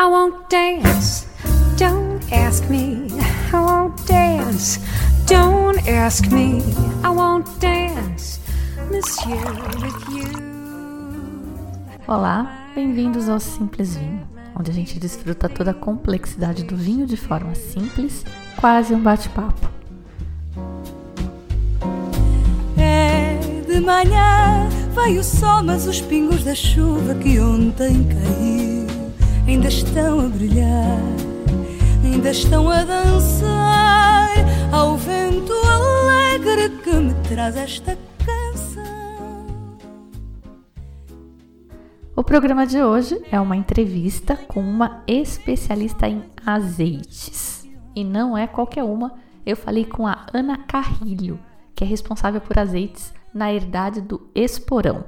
I won't dance. Don't ask me. I won't dance. Don't ask me. I won't dance, monsieur, with you. Olá, bem-vindos ao Simples Vinho, onde a gente desfruta toda a complexidade do vinho de forma simples, quase um bate-papo. É de manhã, vai o sol, mas os pingos da chuva que ontem caiu ainda estão a brilhar, ainda estão a dançar ao vento alegre que me traz esta canção. O programa de hoje é uma entrevista com uma especialista em azeites. E não é qualquer uma, eu falei com a Ana Carrilho, que é responsável por azeites na herdade do Esporão.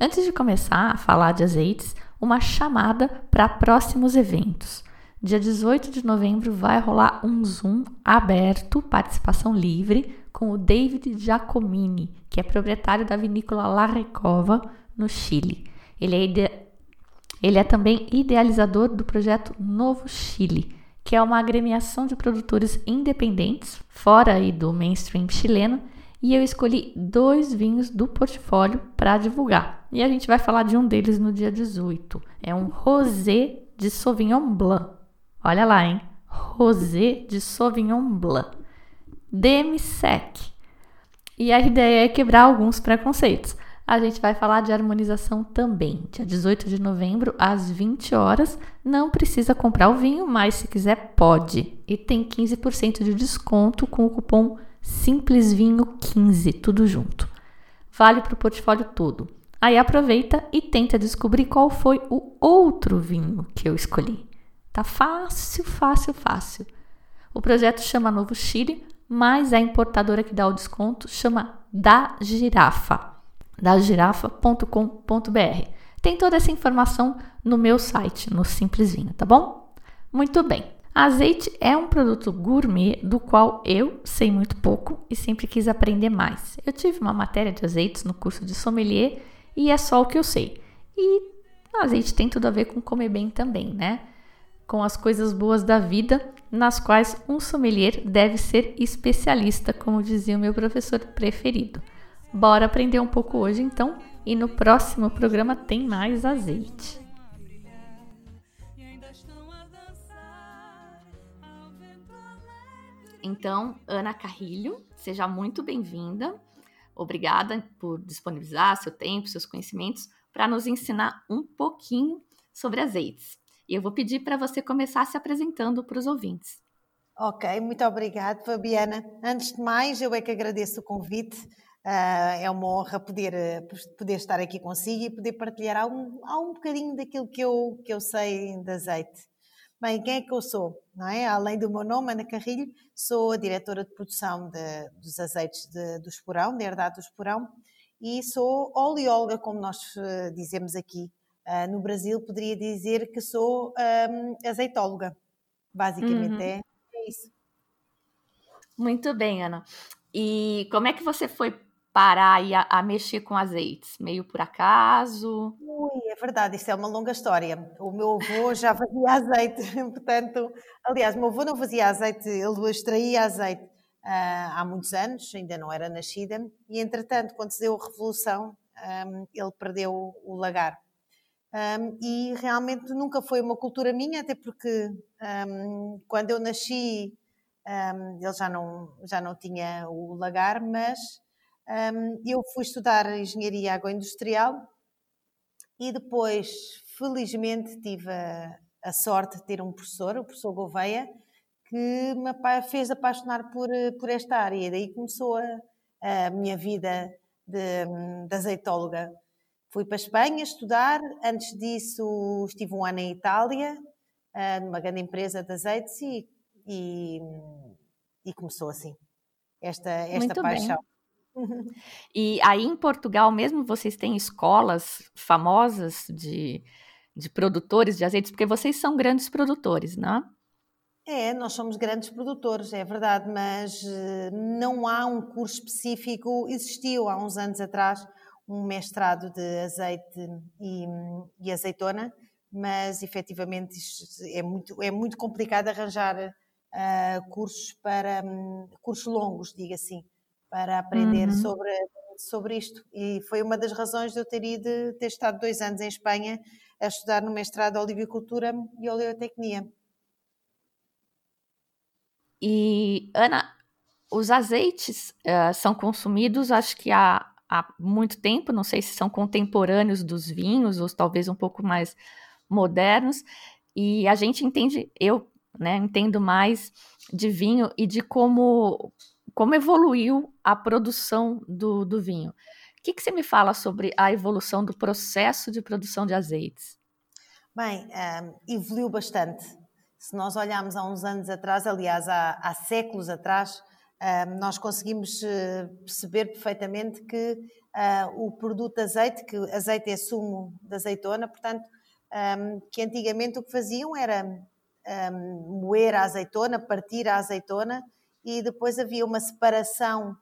Antes de começar a falar de azeites, uma chamada para próximos eventos. Dia 18 de novembro vai rolar um Zoom aberto, participação livre, com o David Giacomini, que é proprietário da vinícola La Recova, no Chile. Ele é, ide... Ele é também idealizador do projeto Novo Chile, que é uma agremiação de produtores independentes, fora aí do mainstream chileno, e eu escolhi dois vinhos do portfólio para divulgar. E a gente vai falar de um deles no dia 18. É um Rosé de Sauvignon Blanc. Olha lá, hein? Rosé de Sauvignon Blanc. Demi-sec. E a ideia é quebrar alguns preconceitos. A gente vai falar de harmonização também. Dia 18 de novembro, às 20 horas. Não precisa comprar o vinho, mas se quiser, pode. E tem 15% de desconto com o cupom Simples Vinho 15, tudo junto. Vale para o portfólio todo. Aí aproveita e tenta descobrir qual foi o outro vinho que eu escolhi. Tá fácil, fácil, fácil. O projeto chama Novo Chile, mas a importadora que dá o desconto chama Da Girafa, dagirafa.com.br. Tem toda essa informação no meu site, no Simples Vinho, tá bom? Muito bem. Azeite é um produto gourmet do qual eu sei muito pouco e sempre quis aprender mais. Eu tive uma matéria de azeites no curso de sommelier e é só o que eu sei. E azeite tem tudo a ver com comer bem também, né? Com as coisas boas da vida, nas quais um sommelier deve ser especialista, como dizia o meu professor preferido. Bora aprender um pouco hoje então, e no próximo programa tem mais azeite. Então, Ana Carrilho, seja muito bem-vinda. Obrigada por disponibilizar seu tempo, seus conhecimentos para nos ensinar um pouquinho sobre azeites. E eu vou pedir para você começar se apresentando para os ouvintes. Ok, muito obrigada, Fabiana. Antes de mais, eu é que agradeço o convite. Uh, é uma honra poder, poder estar aqui consigo e poder partilhar algum, algum bocadinho daquilo que eu, que eu sei de azeite. Bem, quem é que eu sou? Não é? Além do meu nome, Ana Carrilho, sou a diretora de produção de, dos azeites de, do Esporão, da herdade do Esporão, e sou oleóloga, como nós uh, dizemos aqui. Uh, no Brasil, poderia dizer que sou um, azeitóloga. Basicamente uhum. é, é isso. Muito bem, Ana. E como é que você foi parar a, a, mexer com azeites? Meio por acaso? Ui, é verdade, isso é uma longa história. O meu avô já fazia azeite, portanto, aliás, o meu avô não fazia azeite, ele extraía azeite uh, há muitos anos, ainda não era nascida, e entretanto, quando se deu a Revolução, um, ele perdeu o lagar. Um, e realmente nunca foi uma cultura minha, até porque um, quando eu nasci ele já não, já não tinha o lagar, mas eu fui estudar engenharia agroindustrial e depois, felizmente, tive a, a, sorte de ter um professor, o professor Gouveia, que me fez apaixonar por, por esta área. E daí começou a, a minha vida de, de azeitóloga. Fui para a Espanha estudar, antes disso estive um ano em Itália, uh, numa grande empresa de azeites e, e, e começou assim, esta, esta Muito paixão. E aí em Portugal mesmo vocês têm escolas famosas de, de produtores de azeites, porque vocês são grandes produtores, não é? nós somos grandes produtores, é verdade, mas eh, não há um curso específico. Existiu há uns anos atrás um mestrado de azeite e, e azeitona, mas efetivamente é muito, é muito complicado arranjar uh, cursos para um, cursos longos, diga assim, para aprender uhum. sobre, sobre isto. E foi uma das razões de eu ter ido, ter estado dois anos em Espanha a estudar no mestrado de Olivicultura e Oleotecnia. E, Ana, os azeites uh, são consumidos, acho que há, há muito tempo, não sei se são contemporâneos dos vinhos, ou talvez um pouco mais modernos, e a gente entende, eu né, entendo mais de vinho e de como, como evoluiu a produção do, do vinho. O que, que você me fala sobre a evolução do processo de produção de azeites? Bem, um, ehm, evoluiu bastante. Se nós olharmos há uns anos atrás, aliás, há, há séculos atrás, um, ehm, nós conseguimos uh, perceber perfeitamente que uh, o produto azeite, que azeite é sumo de azeitona, portanto, um, ehm, que antigamente o que faziam era moer a azeitona, partir a azeitona e depois havia uma separação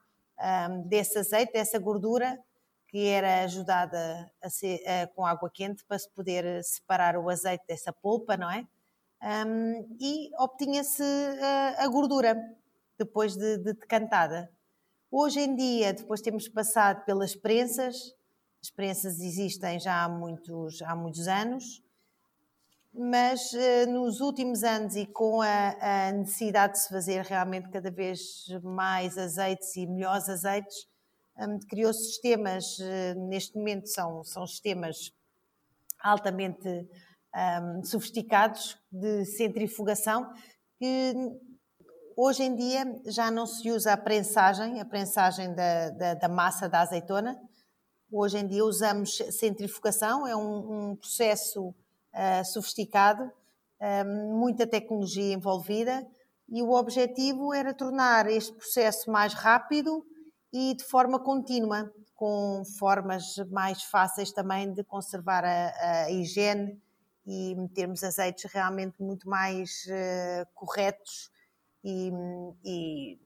desse azeite, dessa gordura, que era ajudada a ser, com água quente para se poder separar o azeite dessa polpa, não é? Um, e obtinha-se a, a, gordura depois de, de decantada. Hoje em dia, depois temos passado pelas prensas, as prensas existem já há muitos, há muitos anos, mas uh, nos últimos anos e com a, a, necessidade de se fazer realmente cada vez mais azeites e melhores azeites, um, criou sistemas, uh, neste momento são, são sistemas altamente um, sofisticados de centrifugação que hoje em dia já não se usa a prensagem, a prensagem da, da, da massa da azeitona. Hoje em dia usamos centrifugação, é um, um processo uh, sofisticado, uh, muita tecnologia envolvida, e o objetivo era tornar este processo mais rápido e de forma contínua, com formas mais fáceis também de conservar a, a higiene e termos azeites realmente muito mais uh, corretos e, e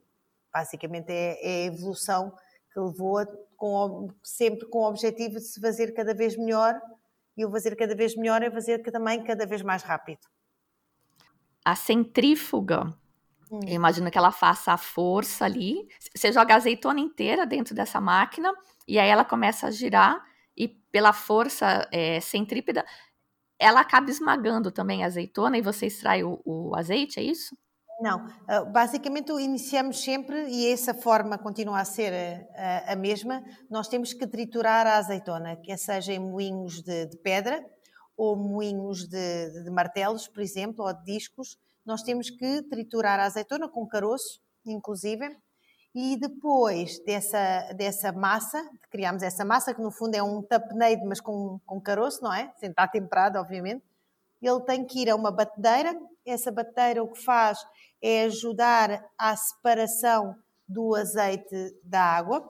basicamente é, é, a evolução que levou com, sempre com o objetivo de se fazer cada vez melhor e o fazer cada vez melhor é fazer também cada vez mais rápido. A centrífuga, hum. eu imagino que ela faça a força ali. Você joga a azeitona inteira dentro dessa máquina e aí ela começa a girar e pela força é, centrípeta ela acaba esmagando também a azeitona e você extrai o, o azeite, é isso? Não, ah, basicamente iniciamos sempre, e essa forma continua a ser a, a mesma, nós temos que triturar a azeitona, quer seja em moinhos de, de pedra ou moinhos de, de, martelos, por exemplo, ou de discos, nós temos que triturar a azeitona com caroço, inclusive, e depois dessa, dessa massa, criamos essa massa, que no fundo é um tapeneiro, mas com, com caroço, não é? Sem estar temperado, obviamente. Ele tem que ir a uma batedeira, essa batedeira o que faz é ajudar à separação do azeite da água,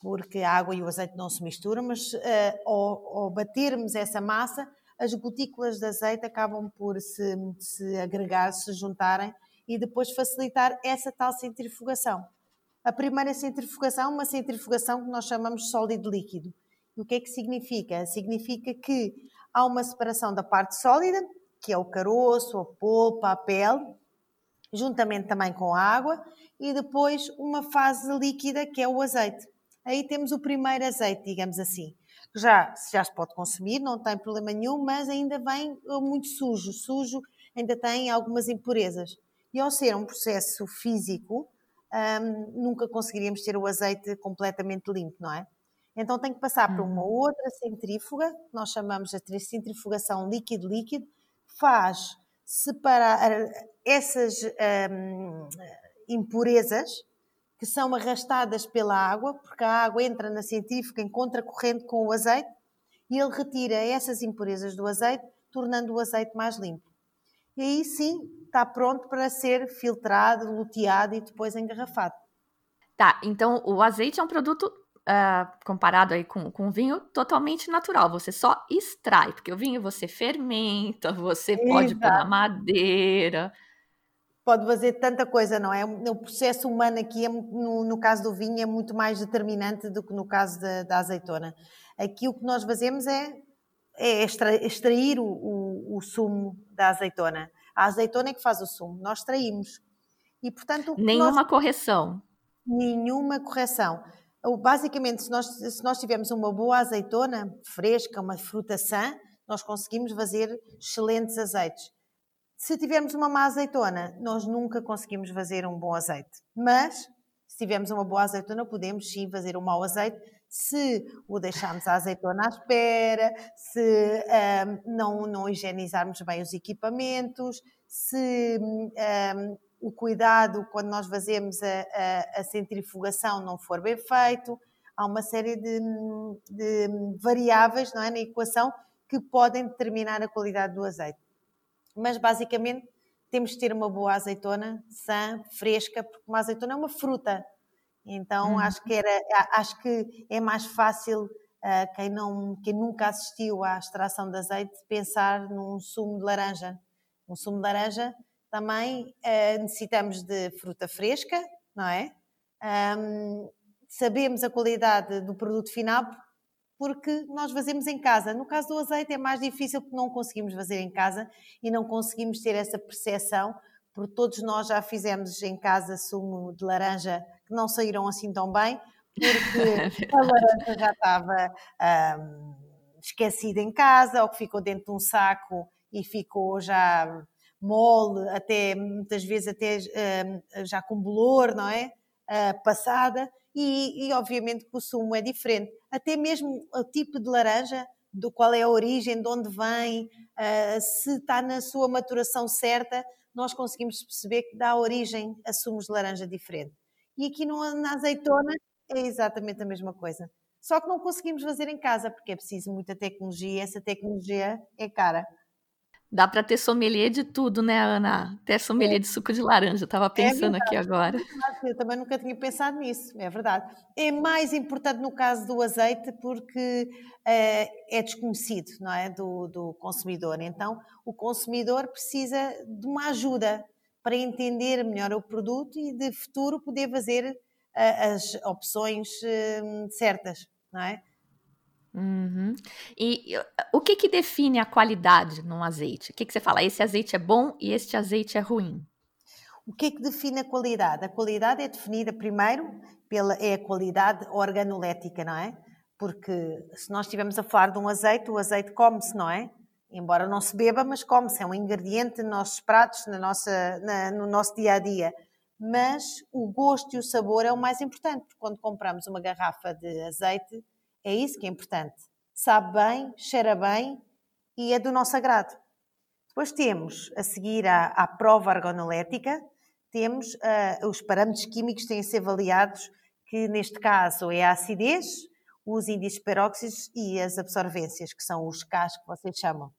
porque a água e o azeite não se misturam, mas uh, ao, ao, batermos essa massa, as gotículas de azeite acabam por se, se agregar, se juntarem e depois facilitar essa tal centrifugação. A primeira centrifugação é uma centrifugação que nós chamamos de sólido líquido. E o que é que significa? Significa que há uma separação da parte sólida, que é o caroço, a polpa, a pele, juntamente também com a água, e depois uma fase líquida que é o azeite. Aí temos o primeiro azeite, digamos assim. Já, já se pode consumir, não tem problema nenhum, mas ainda vem uh, muito sujo. Sujo ainda tem algumas impurezas. E ao ser um processo físico, um, nunca conseguiríamos ter o azeite completamente limpo, não é? Então tem que passar por uma uhum. outra centrífuga, que nós chamamos de centrifugação líquido-líquido, faz separar essas um, impurezas que são arrastadas pela água, porque a água entra na centrífuga em contracorrente com o azeite e ele retira essas impurezas do azeite, tornando o azeite mais limpo. E aí sim está pronto para ser filtrado, luteado e depois engarrafado. Tá, então o azeite é um produto uh, comparado aí com, com vinho, totalmente natural. Você só extrai, porque o vinho você fermenta, você Exato. pode pôr na madeira. Pode fazer tanta coisa, não é? O processo humano aqui, é, no, no caso do vinho, é muito mais determinante do que no caso da, da azeitona. Aqui o que nós fazemos é é extrair o, o, o, sumo da azeitona. A azeitona é que faz o sumo, nós extraímos. E, portanto, nenhuma nós... correção. Nenhuma correção. Basicamente, se nós, se nós tivermos uma boa azeitona fresca, uma fruta sã, nós conseguimos fazer excelentes azeites. Se tivermos uma má azeitona, nós nunca conseguimos fazer um bom azeite. Mas, se tivermos uma boa azeitona, podemos sim fazer um mau azeite se o deixarmos a azeitona à espera, se um, não, não higienizarmos bem os equipamentos, se um, o cuidado quando nós fazemos a, a, a, centrifugação não for bem feito. Há uma série de, de variáveis não é, na equação que podem determinar a qualidade do azeite. Mas basicamente temos de ter uma boa azeitona, sã, fresca, porque uma azeitona é uma fruta então hum. acho que era, acho que é mais fácil uh, quem não, quem nunca assistiu à extração de azeite pensar num sumo de laranja. Um sumo de laranja também uh, necessitamos de fruta fresca, não é? Um, sabemos a qualidade do produto final porque nós fazemos em casa. No caso do azeite é mais difícil porque não conseguimos fazer em casa e não conseguimos ter essa percepção, porque todos nós já fizemos em casa sumo de laranja que não saíram assim tão bem, porque a laranja já estava um, esquecida em casa, ou que ficou dentro de um saco e ficou já mole, até muitas vezes até um, já com bolor, não é? Uh, passada, e, e, obviamente que o sumo é diferente. Até mesmo o tipo de laranja, do qual é a origem, de onde vem, uh, se está na sua maturação certa, nós conseguimos perceber que dá origem a sumos de laranja diferente. E aqui no, na azeitona é exatamente a mesma coisa. Só que não conseguimos fazer em casa, porque é preciso muita tecnologia essa tecnologia é cara. Dá para ter sommelier de tudo, né, Ana? Até sommelier é. de suco de laranja, estava é pensando é aqui agora. Eu também nunca tinha pensado nisso, é verdade. É mais importante no caso do azeite porque é, é desconhecido, não é, do, do consumidor. Então, o consumidor precisa de uma ajuda para entender melhor o produto e de futuro poder fazer uh, as opções uh, certas, não é? Uhum. E o que que define a qualidade num azeite? O que que você fala? Esse azeite é bom e este azeite é ruim? O que é que define a qualidade? A qualidade é definida primeiro pela é a qualidade organolética, não é? Porque se nós estivermos a falar de um azeite, o azeite come-se, não é? embora não se beba, mas come-se, é um ingrediente nos nossos pratos, na nossa, na, no nosso dia a dia. Mas o gosto e o sabor é o mais importante, porque quando compramos uma garrafa de azeite, é isso que é importante. Sabe bem, cheira bem e é do nosso agrado. Depois temos, a seguir à, à prova organolética, temos uh, os parâmetros químicos que têm a ser avaliados, que neste caso é a acidez, os índices peróxidos e as absorvências, que são os Ks que vocês chamam.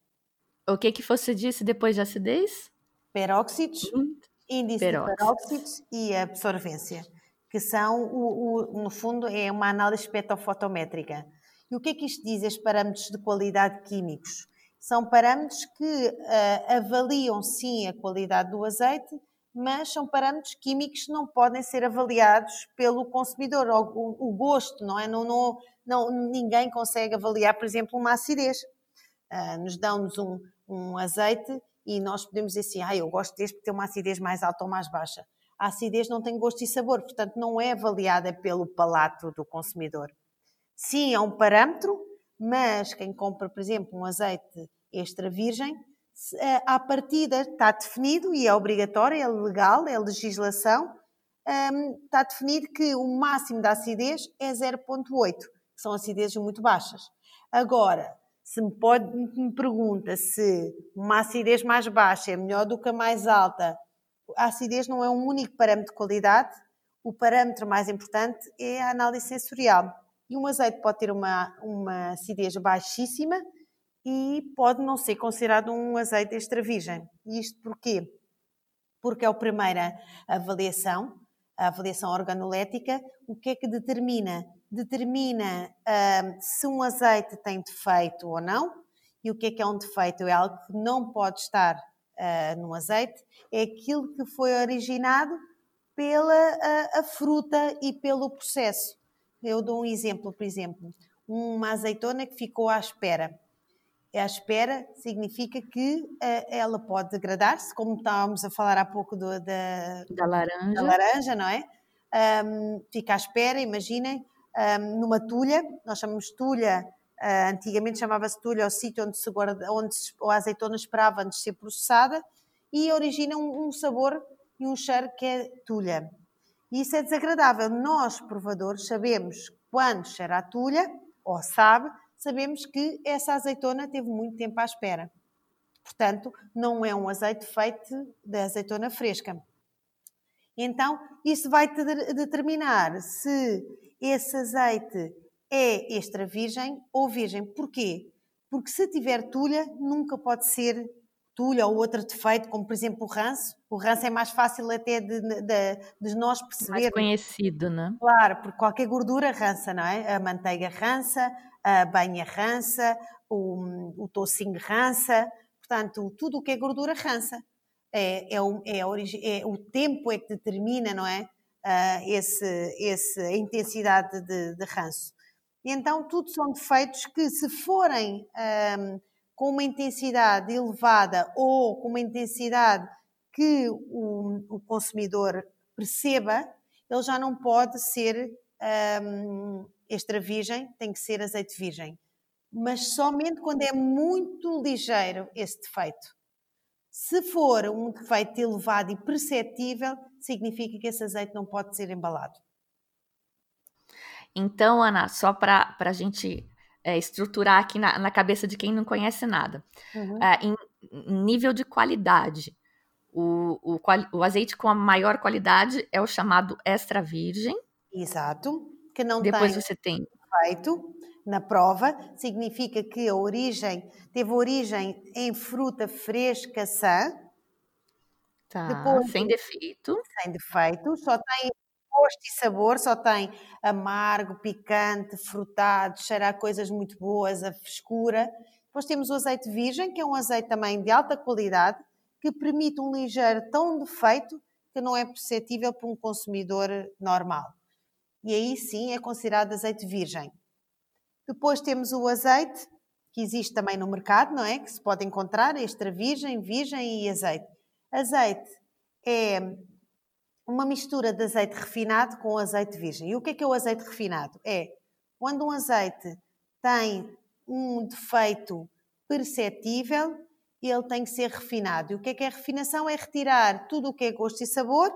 O que que você disse depois de acidez? Peróxidos, hum. índice peróxidos. de peróxidos e absorvência, que são, o, o, no fundo, é uma análise espectrofotométrica. E o que é que isto diz, estes parâmetros de qualidade químicos? São parâmetros que uh, avaliam, sim, a qualidade do azeite, mas são parâmetros químicos que não podem ser avaliados pelo consumidor. O, o gosto, não é? Não, não, não, ninguém consegue avaliar, por exemplo, uma acidez. Uh, nos dão-nos um, um azeite e nós podemos dizer assim, ah, eu gosto deste porque tem uma acidez mais alta ou mais baixa. A acidez não tem gosto e sabor, portanto não é avaliada pelo palato do consumidor. Sim, é um parâmetro, mas quem compra, por exemplo, um azeite extra virgem, à partida está definido e é obrigatório, é legal, é legislação, está definido que o máximo da acidez é 0,8, que são acidezes muito baixas. Agora, se me, pode, me pergunta se uma acidez mais baixa é melhor do que a mais alta, a acidez não é um único parâmetro de qualidade, o parâmetro mais importante é a análise sensorial. E um azeite pode ter uma, uma acidez baixíssima e pode não ser considerado um azeite extra virgem. Isto porquê? Porque é a primeira avaliação, a avaliação organolética, o que é que determina determina uh, se um azeite tem defeito ou não. E o que é que é um defeito? É algo que não pode estar uh, no azeite, é aquilo que foi originado pela a, a fruta e pelo processo. Eu dou um exemplo, por exemplo, uma azeitona que ficou à espera. à espera significa que uh, ela pode degradar-se, como estávamos a falar há pouco do, da, da, laranja. da laranja, não é? Um, fica à espera, imaginem, um, numa tulha, nós chamamos tulha, uh, antigamente chamava-se tulha ao sítio onde, se guarda, onde a azeitona esperava antes de ser processada e origina um, um sabor e um cheiro que é tulha. E isso é desagradável. Nós, provadores, sabemos quando cheira a tulha, ou sabe, sabemos que essa azeitona teve muito tempo à espera. Portanto, não é um azeite feito de azeitona fresca. Então, isso vai determinar se esse azeite é extra virgem ou virgem. Porquê? Porque se tiver tulha, nunca pode ser tulha ou outro defeito, como por exemplo o ranço. O ranço é mais fácil até de, de, de nós perceber. Mais conhecido, né? Claro, porque qualquer gordura rança, não é? A manteiga rança, a banha rança, o, o tocinho rança. Portanto, tudo o que é gordura rança. É, é, o, é, é o tempo é que determina, não é? Uh, esse, esse, a intensidade de, de ranço. Então, tudo são defeitos que, se forem um, com uma intensidade elevada ou com uma intensidade que o, o consumidor perceba, ele já não pode ser um, extra virgem, tem que ser azeite virgem. Mas somente quando é muito ligeiro esse defeito. Se for um defeito elevado e perceptível, significa que esse azeite não pode ser embalado. Então, Ana, só para a gente é, estruturar aqui na, na, cabeça de quem não conhece nada, uhum. é, em, em, nível de qualidade, o, o, o, azeite com a maior qualidade é o chamado extra virgem. Exato. Que não Depois tem você tem feito na prova, significa que a origem teve origem em fruta fresca sã. Tá, Depois, sem defeito. Sem defeito, só tem gosto e sabor, só tem amargo, picante, frutado, cheira a coisas muito boas, a frescura. Depois temos o azeite virgem, que é um azeite também de alta qualidade, que permite um ligeiro tão defeito que não é perceptível para um consumidor normal. E aí sim é considerado azeite virgem. Depois temos o azeite, que existe também no mercado, não é? Que se pode encontrar extra virgem, virgem e azeite. Azeite é uma mistura de azeite refinado com azeite virgem. E o que é que é o azeite refinado? É quando um azeite tem um defeito perceptível, ele tem que ser refinado. E o que é que é refinação? É retirar tudo o que é gosto e sabor,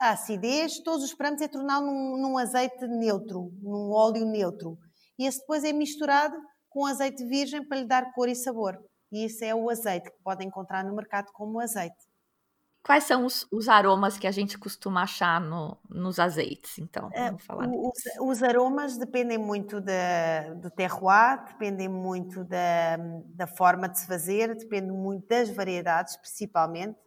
a acidez, todos os parâmetros é torná-lo num, num, azeite neutro, num óleo neutro. E esse depois é misturado com azeite virgem para lhe dar cor e sabor. E isso é o azeite que pode encontrar no mercado como azeite. Quais são os, os, aromas que a gente costuma achar no, nos azeites? Então, é, vamos falar os, os, aromas dependem muito da, do terroir, dependem muito da, da forma de se fazer, dependem muito das variedades, principalmente.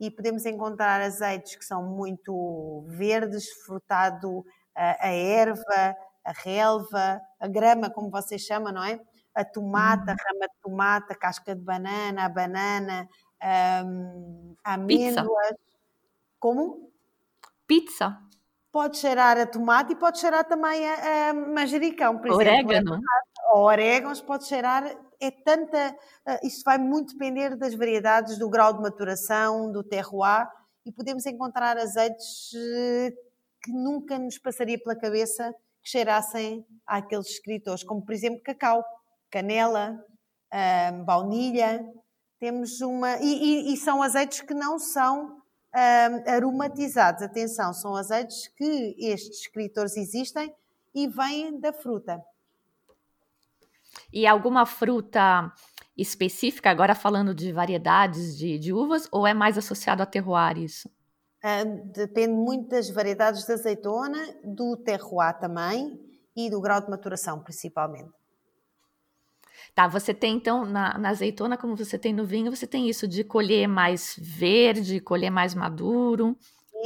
E podemos encontrar azeites que são muito verdes, frutado a, a erva, a relva, a grama, como vocês chamam, não é? A tomate, a uhum. rama de tomate, a casca de banana, a banana, um, amêndoas. Pizza. Como? Pizza. Pode cheirar a tomate e pode cheirar também a, a manjericão, por orégano. exemplo. Ou orégãos pode cheirar, é tanta. Uh, isto vai muito depender das variedades, do grau de maturação, do terroir, e podemos encontrar azeites uh, que nunca nos passaria pela cabeça que cheirassem àqueles escritores, como por exemplo cacau, canela, baunilha, temos uma. E, e, e são azeites que não são um, aromatizados. Atenção, são azeites que estes escritores existem e vêm da fruta. E alguma fruta específica, agora falando de variedades de, de uvas, ou é mais associado a terroir isso? Um, depende muito das variedades de azeitona, do terroir também e do grau de maturação, principalmente. Tá, você tem então na, na, azeitona, como você tem no vinho, você tem isso de colher mais verde, colher mais maduro,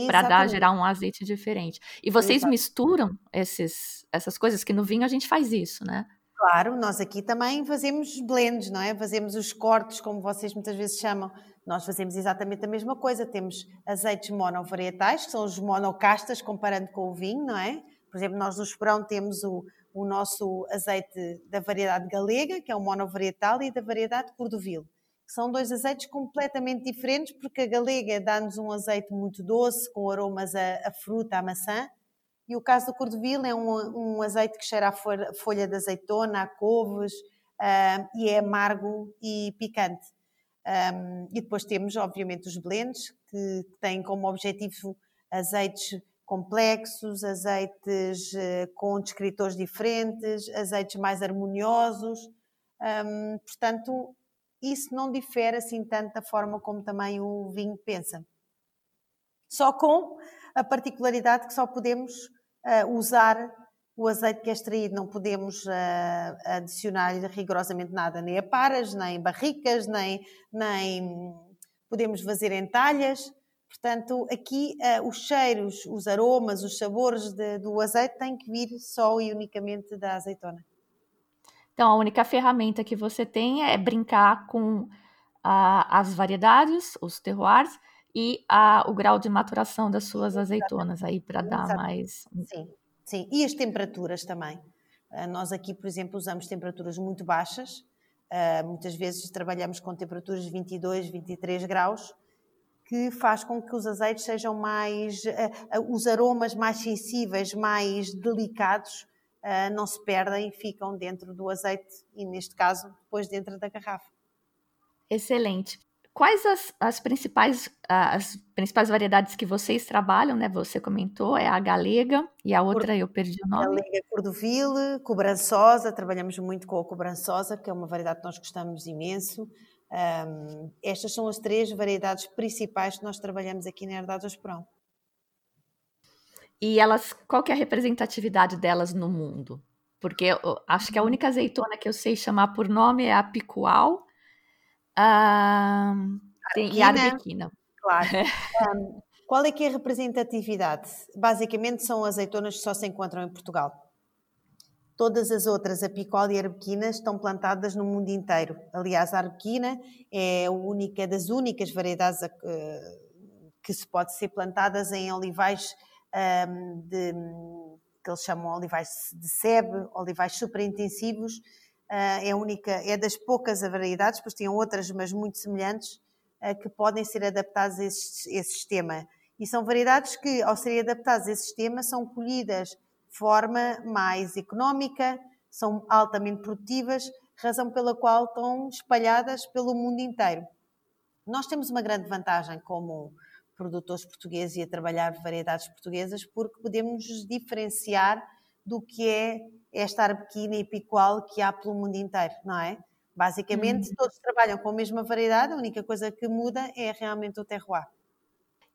para dar gerar um azeite diferente. E vocês Exatamente. misturam esses, essas coisas que no vinho a gente faz isso, né? Claro, nós aqui também fazemos blends, não é? Fazemos os cortes, como vocês muitas vezes chamam. Nós fazemos exatamente a mesma coisa. Temos azeites monovarietais, que são os monocastas, comparando com o vinho, não é? Por exemplo, nós no Esperão temos o, o nosso azeite da variedade galega, que é o monovarietal, e da variedade cordovil. São dois azeites completamente diferentes, porque a galega dá-nos um azeite muito doce, com aromas a, a fruta, a maçã, e o caso do cordovil é um, um azeite que cheira a folha, de azeitona, a couves, uh, e é amargo e picante. Um, e depois temos, obviamente, os blends, que têm como objetivo azeites complexos, azeites uh, com descritores diferentes, azeites mais harmoniosos. Um, portanto, isso não difere assim tanto da forma como também o vinho pensa. Só com a particularidade que só podemos uh, usar o azeite que é extraído, não podemos uh, adicionar rigorosamente nada, nem a paras, nem barricas, nem, nem podemos fazer em talhas. Portanto, aqui uh, os cheiros, os aromas, os sabores de, do azeite têm que vir só e unicamente da azeitona. Então, a única ferramenta que você tem é brincar com a, as variedades, os terroirs e o grau de maturação das suas azeitonas aí para dar mais. Sim, sim. E as temperaturas também. Uh, nós aqui, por exemplo, usamos temperaturas muito baixas. Uh, muitas vezes trabalhamos com temperaturas de 22, 23 graus, que faz com que os azeites sejam mais, uh, os aromas mais sensíveis, mais delicados, uh, não se perdem, ficam dentro do azeite e, neste caso, depois dentro da garrafa. Excelente. Quais as, as, principais, as principais variedades que vocês trabalham, né? Você comentou, é a galega e a outra eu perdi o nome. Galega Cordovil, cobrançosa, trabalhamos muito com a cobrançosa, que é uma variedade que nós gostamos imenso. Um, estas são as três variedades principais que nós trabalhamos aqui na Herdade Esperão. E elas, qual que é a representatividade delas no mundo? Porque acho que a única azeitona que eu sei chamar por nome é a picual uh, e a arbequina. Claro. um, qual é que é a representatividade? Basicamente são azeitonas que só se encontram em Portugal. Todas as outras, a e a arbequina, estão plantadas no mundo inteiro. Aliás, a arbequina é a única das únicas variedades a, que se pode ser plantadas em olivais um, de, que eles chamam olivais de sebe, olivais superintensivos. Uh, é, única, é das poucas variedades, pois tinham outras, mas muito semelhantes, uh, que podem ser adaptadas a esse, esse sistema. E são variedades que, ao serem adaptadas a esse sistema, são colhidas forma mais económica, são altamente produtivas, razão pela qual estão espalhadas pelo mundo inteiro. Nós temos uma grande vantagem como produtores portugueses e a trabalhar variedades portuguesas, porque podemos nos diferenciar do que é esta arbequina e picual que há pelo mundo inteiro, não é? Basicamente, uhum. todos trabalham com a mesma variedade, a única coisa que muda é realmente o terroir.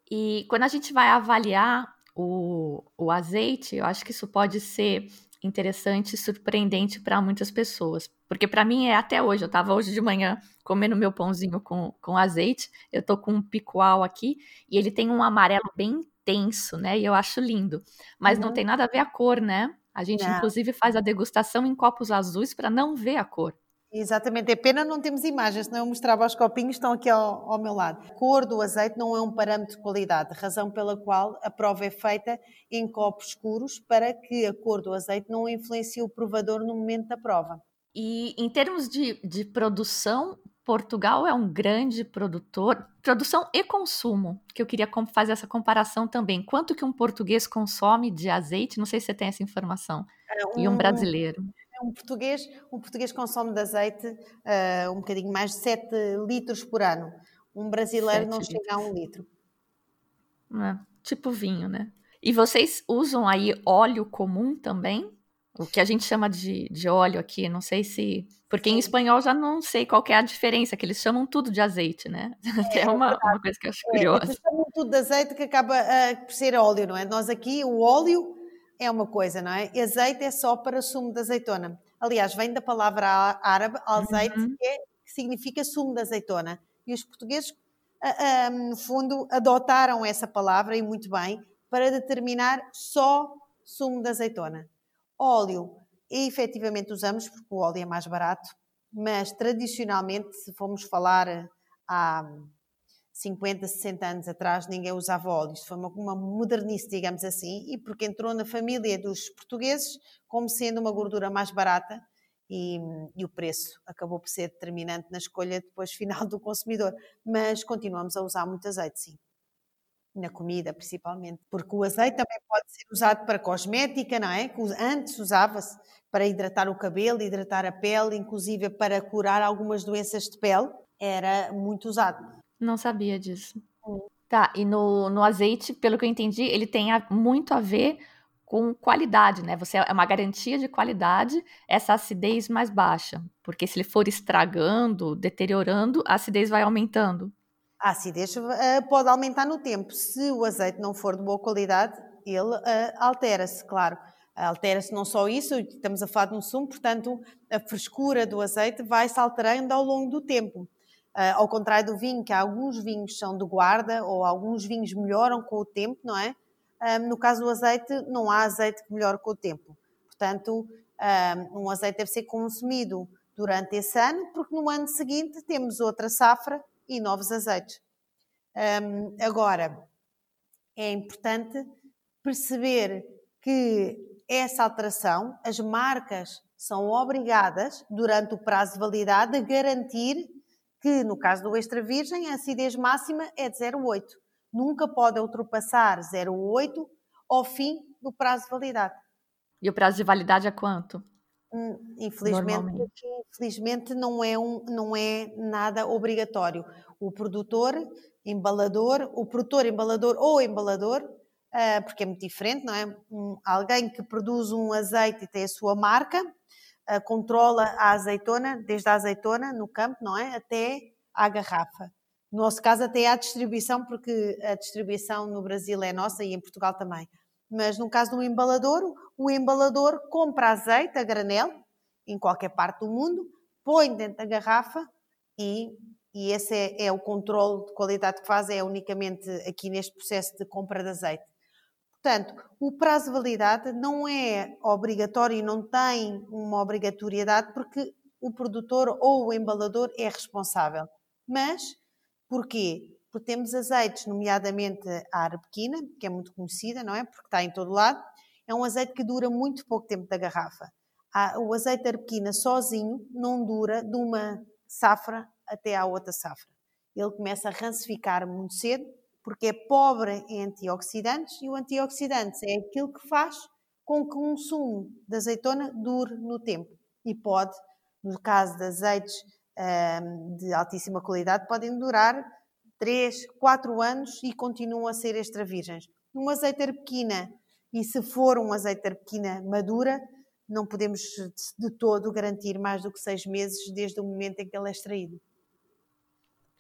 E quando a gente vai avaliar o, o azeite, eu acho que isso pode ser interessante e surpreendente para muitas pessoas. Porque para mim é até hoje. Eu estava hoje de manhã comendo meu pãozinho com, com azeite. Eu tô com um picual aqui e ele tem um amarelo bem intenso, né? E eu acho lindo. Mas uhum. não tem nada a ver a cor, né? A gente, não. inclusive, faz a degustação em copos azuis para não ver a cor. Exatamente, é pena não temos imagens, senão eu mostrava os copinhos, estão aqui ao, ao, meu lado. A cor do azeite não é um parâmetro de qualidade, razão pela qual a prova é feita em copos escuros para que a cor do azeite não influencie o provador no momento da prova. E em termos de, de produção, Portugal é um grande produtor, produção e consumo, que eu queria fazer essa comparação também. Quanto que um português consome de azeite? Não sei se você tem essa informação. É um, e um brasileiro um português, um português consome de azeite uh, um bocadinho mais de 7 litros por ano. Um brasileiro não litros. chega a um litro. É, tipo vinho, né? E vocês usam aí óleo comum também? O que a gente chama de, de óleo aqui, não sei se. Porque Sim. em espanhol já não sei qual é a diferença, que eles chamam tudo de azeite, né? É, é uma, uma, coisa que eu acho é, curiosa. Eles chamam tudo de azeite que acaba uh, por ser óleo, não é? Nós aqui, o óleo é uma coisa, não é? Azeite é só para sumo de azeitona. Aliás, vem da palavra árabe, azeite, uhum. que, é, que, significa sumo de azeitona. E os portugueses, no fundo, adotaram essa palavra, e muito bem, para determinar só sumo de azeitona. Óleo, efetivamente usamos, porque o óleo é mais barato, mas tradicionalmente, se formos falar há 50, 60 anos atrás ninguém usava óleo. Isto foi uma, uma modernice, digamos assim, e porque entrou na família dos portugueses como sendo uma gordura mais barata e, e, o preço acabou por ser determinante na escolha depois final do consumidor. Mas continuamos a usar muito azeite, sim. Na comida, principalmente. Porque o azeite também pode ser usado para cosmética, não é? Antes usava-se para hidratar o cabelo, hidratar a pele, inclusive para curar algumas doenças de pele. Era muito usado. Não sabia disso. Hum. Tá, e no, no azeite, pelo que eu entendi, ele tem a, muito a ver com qualidade, né? Você é uma garantia de qualidade essa acidez mais baixa, porque se ele for estragando, deteriorando, a acidez vai aumentando. A acidez uh, pode aumentar no tempo. Se o azeite não for de boa qualidade, ele uh, altera-se, claro. Altera-se não só isso, estamos a falar de um sumo, portanto, a frescura do azeite vai se alterando ao longo do tempo. Uh, ao contrário do vinho, que alguns vinhos são de guarda ou alguns vinhos melhoram com o tempo, não é? Um, no caso do azeite, não há azeite que melhore com o tempo. Portanto, um, um azeite deve ser consumido durante esse ano, porque no ano seguinte temos outra safra e novos azeites. Um, agora, é importante perceber que essa alteração, as marcas são obrigadas, durante o prazo de validade, a garantir que no caso do extra virgem a acidez máxima é de 0,8. Nunca pode ultrapassar 0,8 ao fim do prazo de validade. E o prazo de validade é quanto? Hum, infelizmente, infelizmente não, é um, não é nada obrigatório. O produtor, embalador, o produtor, embalador ou embalador, uh, porque é muito diferente, não é? Um, alguém que produz um azeite e tem a sua marca, uh, controla a azeitona, desde a azeitona no campo, não é? Até à garrafa. No nosso caso, até à distribuição, porque a distribuição no Brasil é nossa e em Portugal também. Mas no caso do embalador, o embalador compra azeite a granel, em qualquer parte do mundo, põe dentro da garrafa e, e esse é, é o controle de qualidade que faz, é unicamente aqui neste processo de compra de azeite. Portanto, o prazo de validade não é obrigatório e não tem uma obrigatoriedade porque o produtor ou o embalador é responsável. Mas, porquê? Porque temos azeites, nomeadamente a arbequina, que é muito conhecida, não é? Porque está em todo lado. É um azeite que dura muito pouco tempo da garrafa. O azeite de arbequina sozinho não dura de uma safra até à outra safra. Ele começa a rancificar muito cedo porque é pobre em antioxidantes e o antioxidante é aquilo que faz com que um sumo de azeitona dure no tempo e pode, no caso de azeites um, de altíssima qualidade, podem durar 3, 4 anos e continuam a ser extra virgens. Um azeite arbequina, e se for um azeite arbequina madura, não podemos de todo garantir mais do que 6 meses desde o momento em que ele é extraído.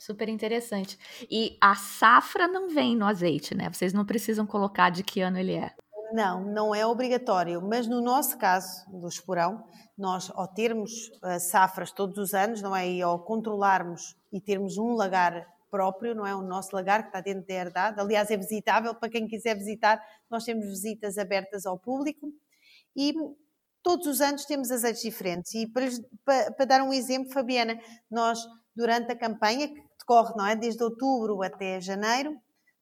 Super interessante. E a safra não vem no azeite, né? Vocês não precisam colocar de que ano ele é. Não, não é obrigatório, mas no nosso caso do esporão, nós ao termos uh, safras todos os anos, não é? E ao controlarmos e termos um lagar próprio, não é? O nosso lagar que está dentro da herdade, aliás é visitável para quem quiser visitar, nós temos visitas abertas ao público e todos os anos temos azeites diferentes. E para, para, para dar um exemplo, Fabiana, nós durante a campanha, que decorre não é, desde outubro até janeiro,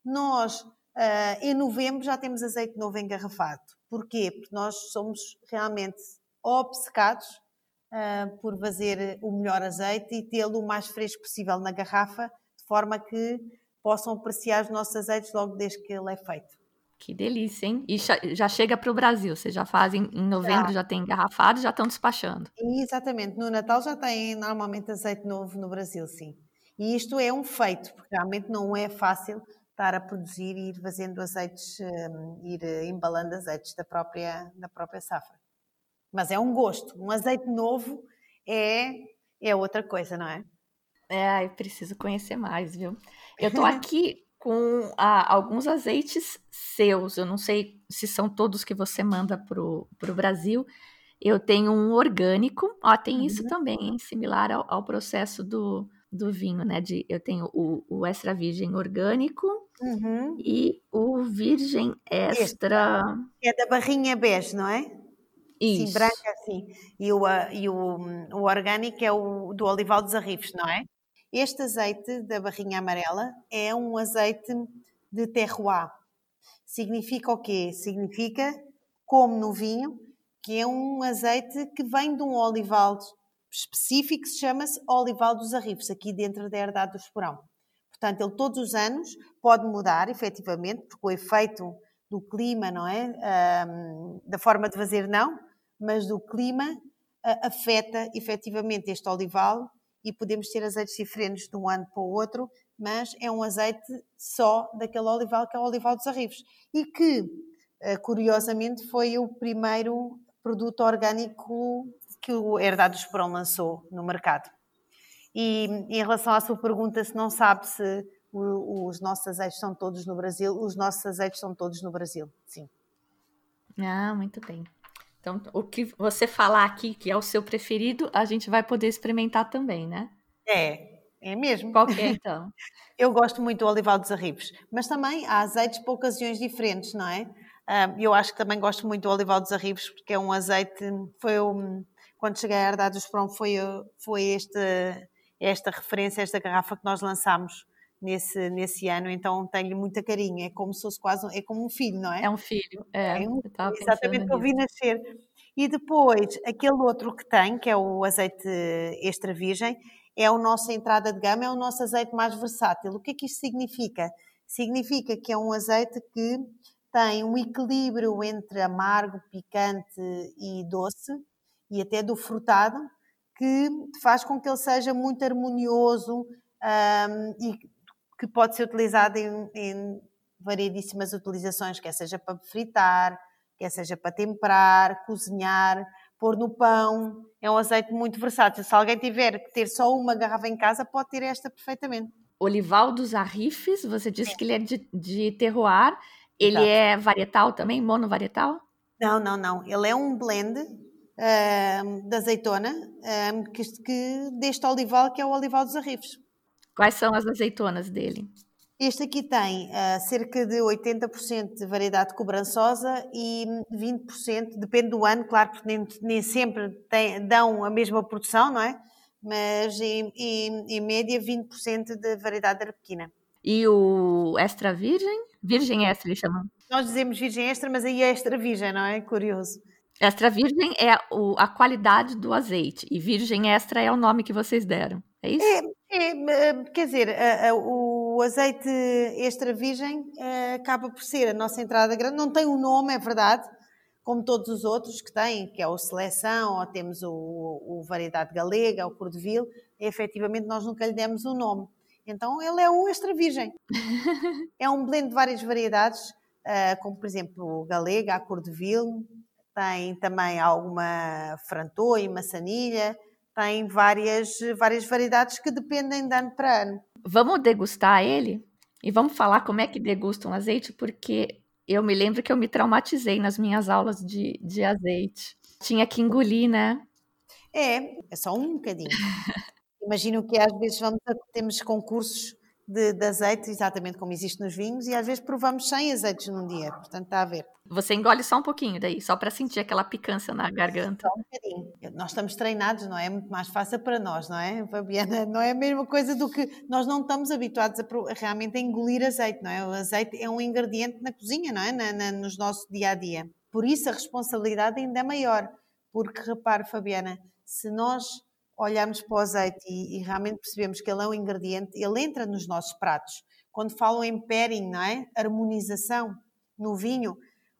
nós uh, em novembro já temos azeite novo engarrafado. Porquê? Porque nós somos realmente obcecados uh, por fazer o melhor azeite e tê-lo o mais fresco possível na garrafa, de forma que possam apreciar os nossos azeites logo desde que ele é feito. Que delícia, hein? E já chega para o Brasil. Vocês já fazem em novembro, já, já tem engarrafado, já estão despachando. Exatamente. No Natal já tem normalmente azeite novo no Brasil, sim. E isto é um feito, porque realmente não é fácil estar a produzir e ir fazendo azeites, hum, ir embalando azeites da própria, da própria safra. Mas é um gosto. Um azeite novo é, é outra coisa, não é? É, preciso conhecer mais, viu? Eu estou aqui com ah, alguns azeites seus. Eu não sei se são todos que você manda para o Brasil. Eu tenho um orgânico, ó, tem uhum. isso também, hein? similar ao, ao, processo do, do vinho, né? De, eu tenho o, o extra virgem orgânico uhum. e o virgem extra. É da barrinha bege, não é? Isso. Sim, branca, sim. E o, e o, o orgânico é o do Olival dos Arrifes, não é? Este azeite da barrinha amarela é um azeite de terroir. Significa o quê? Significa, como no vinho, que é um azeite que vem de um olival específico que se chama-se olival dos arrifes, aqui dentro da herdade do esporão. Portanto, ele todos os anos pode mudar, efetivamente, porque o efeito do clima, não é? Um, da forma de fazer, não, mas do clima uh, afeta efetivamente este olival e podemos ter azeites diferentes de um ano para o outro, mas é um azeite só daquele olival que é o olival dos arrifes e que, uh, curiosamente, foi o primeiro produto orgânico que o Herdade do Esperão lançou no mercado. E em relação à sua pergunta, se não sabe se os nossos azeites são todos no Brasil, os nossos azeites são todos no Brasil, sim. Ah, muito bem. Então, o que você falar aqui que é o seu preferido, a gente vai poder experimentar também, né? É, é mesmo. Qual que é, então? Eu gosto muito do olival dos arribos, mas também há azeites para ocasiões diferentes, não é? Eu acho que também gosto muito do olival dos arribos, porque é um azeite, foi um, quando cheguei à Herdade dos Prom, foi, foi esta, esta referência, esta garrafa que nós lançámos nesse, nesse ano, então tenho-lhe muita carinho, é como se fosse quase, é como um filho, não é? É um filho, é, é um, exatamente que eu vi nascer. E depois, aquele outro que tem, que é o azeite extra virgem, é a nossa entrada de gama, é o nosso azeite mais versátil. O que é que isto significa? Significa que é um azeite que tem um equilíbrio entre amargo, picante e doce, e até do frutado, que faz com que ele seja muito harmonioso um, e que pode ser utilizado em, em variedíssimas utilizações, quer seja para fritar, quer seja para temperar, cozinhar, pôr no pão. É um azeite muito versátil. Se alguém tiver que ter só uma garrafa em casa, pode ter esta perfeitamente. Olival dos Arrifes, você disse Sim. que ele é de, de terroir. Ele Exato. é varietal também, monovarietal? Não, não, não. Ele é um blend uh, de azeitona uh, que, que, deste olival que é o olival dos Arrifes. Quais são as azeitonas dele? Este aqui tem uh, cerca de 80% de variedade cobrançosa e 20%, depende do ano, claro, porque nem, nem sempre tem, dão a mesma produção, não é? Mas em, em, em média 20% de variedade arbequina. E o extra virgem? Virgem extra, eles chamam. Nós dizemos virgem extra, mas aí é extra virgem, não é? Curioso. Extra virgem é o, a qualidade do azeite e virgem extra é o nome que vocês deram. É isso? É, é, eh, quer dizer, o azeite extra virgem eh, acaba por ser a nossa entrada grande. Não tem um nome, é verdade, como todos os outros que têm, que é o seleção, ou temos o, o variedade galega, o cordeville. Efetivamente, nós nunca lhe demos um nome. Então, ele é o extra virgem. é um blend de várias variedades, eh, como por exemplo o galega, a cordeville, tem também alguma frantô e maçanilha tem várias, várias variedades que dependem de ano para ano. Vamos degustar ele? E vamos falar como é que degusta um azeite, porque eu me lembro que eu me traumatizei nas minhas aulas de, de azeite. Tinha que engolir, né? É, é só um bocadinho. Imagino que às vezes vamos a, temos concursos de, de, azeite, exatamente como existe nos vinhos, e às vezes provamos 100 azeites num dia, portanto está a ver. Você engole só um pouquinho daí, só para sentir aquela picância na garganta. Só um bocadinho. Nós estamos treinados, não é? É muito mais fácil para nós, não é, Fabiana? Não é a mesma coisa do que nós não estamos habituados a, realmente a engolir azeite, não é? O azeite é um ingrediente na cozinha, não é? Na, na, nos nossos dia a dia. Por isso a responsabilidade ainda é maior, porque repare, Fabiana, se nós olhamos para o azeite e, e, realmente percebemos que ele é um ingrediente, ele entra nos nossos pratos. Quando falam em pairing, não é? Harmonização no vinho,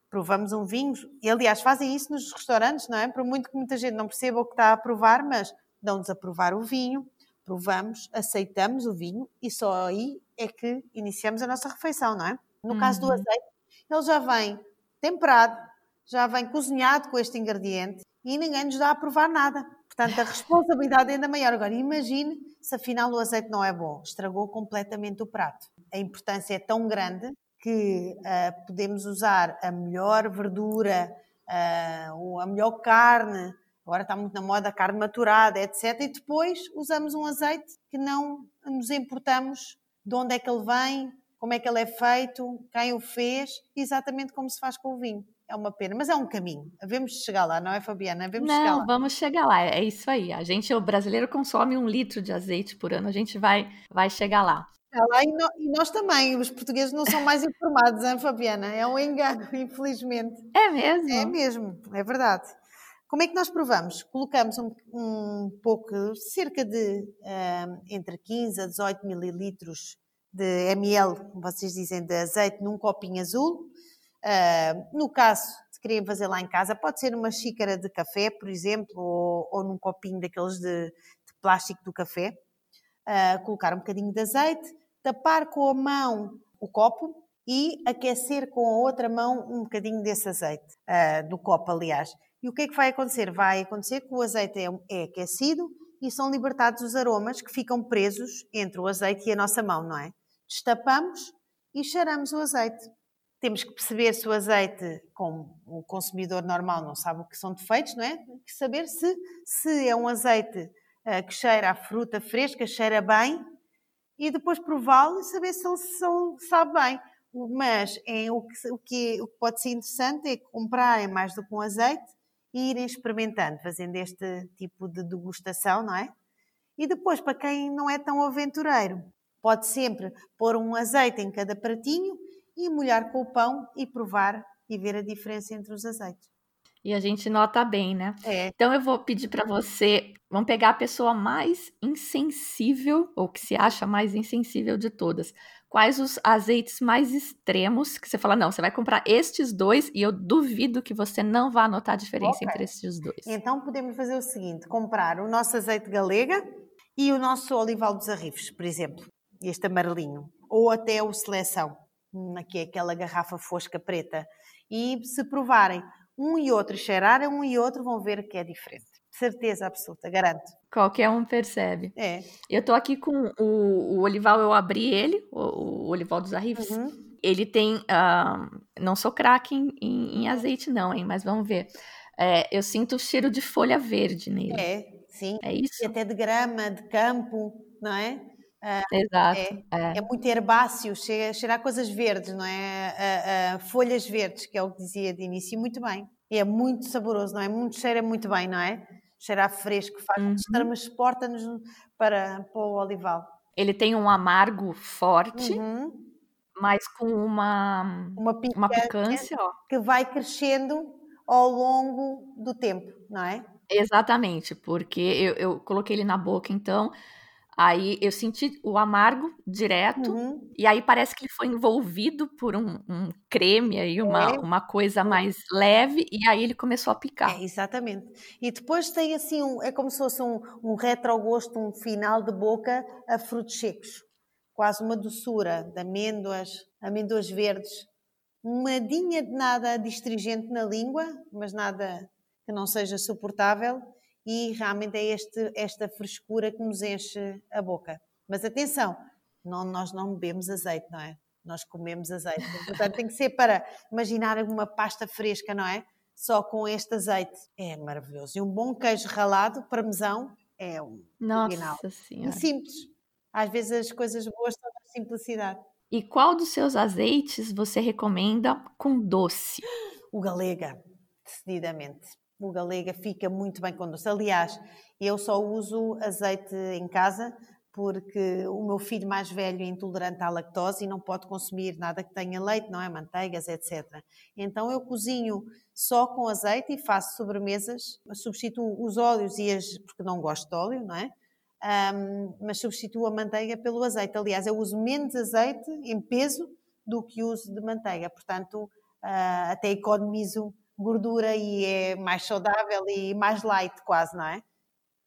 provamos um vinho, e aliás fazem isso nos restaurantes, não é? Por muito que muita gente não perceba o que está a provar, mas dão-nos a provar o vinho, provamos, aceitamos o vinho e só aí é que iniciamos a nossa refeição, não é? No uhum. caso do uhum. azeite, ele já vem temperado, já vem cozinhado com este ingrediente e ninguém nos dá a provar nada. Portanto, a responsabilidade é ainda maior. Agora, imagine se afinal o azeite não é bom, estragou completamente o prato. A importância é tão grande que uh, podemos usar a melhor verdura, uh, a melhor carne, agora está muito na moda a carne maturada, etc. E depois usamos um azeite que não nos importamos de onde é que ele vem, como é que ele é feito, quem o fez, exatamente como se faz com o vinho. É uma pena, mas é um caminho. Havemos de chegar lá, não é, Fabiana? Havemos não, chegar lá. vamos chegar lá. É isso aí. A gente, o brasileiro, consome um litro de azeite por ano. A gente vai, vai chegar lá. Lá, e, no, e, nós também, os portugueses não são mais informados, hein, Fabiana? É um engano, infelizmente. É mesmo? É mesmo, é verdade. Como é que nós provamos? Colocamos um, um pouco, cerca de um, entre 15 a 18 mililitros de ml, como vocês dizem, de azeite num copinho azul. Uh, no caso, se querem fazer lá em casa, pode ser uma xícara de café, por exemplo, ou, ou num copinho daqueles de, de plástico do café. Uh, colocar um bocadinho de azeite, tapar com a mão o copo e aquecer com a outra mão um bocadinho desse azeite, uh, do copo, aliás. E o que é que vai acontecer? Vai acontecer que o azeite é, é aquecido e são libertados os aromas que ficam presos entre o azeite e a nossa mão, não é? Destapamos e cheiramos o azeite. Temos que perceber se o azeite, como o consumidor normal não sabe o que são defeitos, não é? Tem que saber se, se é um azeite uh, que cheira a fruta fresca, cheira bem, e depois prová-lo e saber se ele, se ele sabe bem. Mas é, o, que, o, que, o que pode ser interessante é comprarem mais do que um azeite e irem experimentando, fazendo este tipo de degustação, não é? E depois, para quem não é tão aventureiro, pode sempre pôr um azeite em cada pratinho e molhar com o pão e provar e ver a diferença entre os azeites. E a gente nota bem, né? É. Então eu vou pedir para você, vamos pegar a pessoa mais insensível ou que se acha mais insensível de todas quais os azeites mais extremos que você fala, não, você vai comprar estes dois e eu duvido que você não vá notar a diferença okay. entre estes dois. Então podemos fazer o seguinte: comprar o nosso azeite galega e o nosso olival dos arrifes, por exemplo, este amarelinho, ou até o seleção, que é aquela garrafa fosca preta. E se provarem um e outro, cheirarem um e outro, vão ver que é diferente. Certeza absoluta, garanto. Qualquer um percebe. É. Eu tô aqui com o, o Olival, eu abri ele, o, o Olival dos Arrifes. Uhum. Ele tem. Uh, não sou craque em, em, em, azeite, não, hein? Mas vamos ver. É, eu sinto o cheiro de folha verde nele. É, sim. É isso? E até de grama, de campo, não é? Exato. É, é. é, muito herbáceo, cheira, cheira a coisas verdes, não é? Folhas verdes, que é o que dizia de início. Muito bem. E é muito saboroso, não é? Muito, cheira muito bem, não é? cheirar fresco, faz uhum. transporta-nos para, para o olival. Ele tem um amargo forte, uhum. mas com uma, uma, picância, uma picância ó. que vai crescendo ao longo do tempo, não é? Exatamente, porque eu, eu coloquei ele na boca, então Aí eu senti o amargo direto, uhum. e aí parece que ele foi envolvido por um, um creme aí, uma, é. uma coisa mais leve, e aí ele começou a picar. É, exatamente. E depois tem assim, um, é como se fosse um, um retrogosto, um final de boca a frutos secos. Quase uma doçura de amêndoas, amêndoas verdes. Uma dinha de nada distringente na língua, mas nada que não seja suportável e realmente é este, esta frescura que nos enche a boca. Mas atenção, não, nós não bebemos azeite, não é? Nós comemos azeite. Portanto, tem que ser para imaginar uma pasta fresca, não é? Só com este azeite. É maravilhoso. E um bom queijo ralado, parmesão, é um Nossa final. Senhora. E simples. Às vezes as coisas boas estão na simplicidade. E qual dos seus azeites você recomenda com doce? O galega, decididamente o galega fica muito bem com doce. Aliás, eu só uso azeite em casa porque o meu filho mais velho é intolerante à lactose e não pode consumir nada que tenha leite, não é? Manteigas, etc. Então eu cozinho só com azeite e faço sobremesas, substituo os óleos e as, porque não gosto de óleo, não é? Um, mas substituo a manteiga pelo azeite. Aliás, eu uso menos azeite em peso do que uso de manteiga, portanto, uh, até economizo gordura e é mais saudável e mais light quase, não é?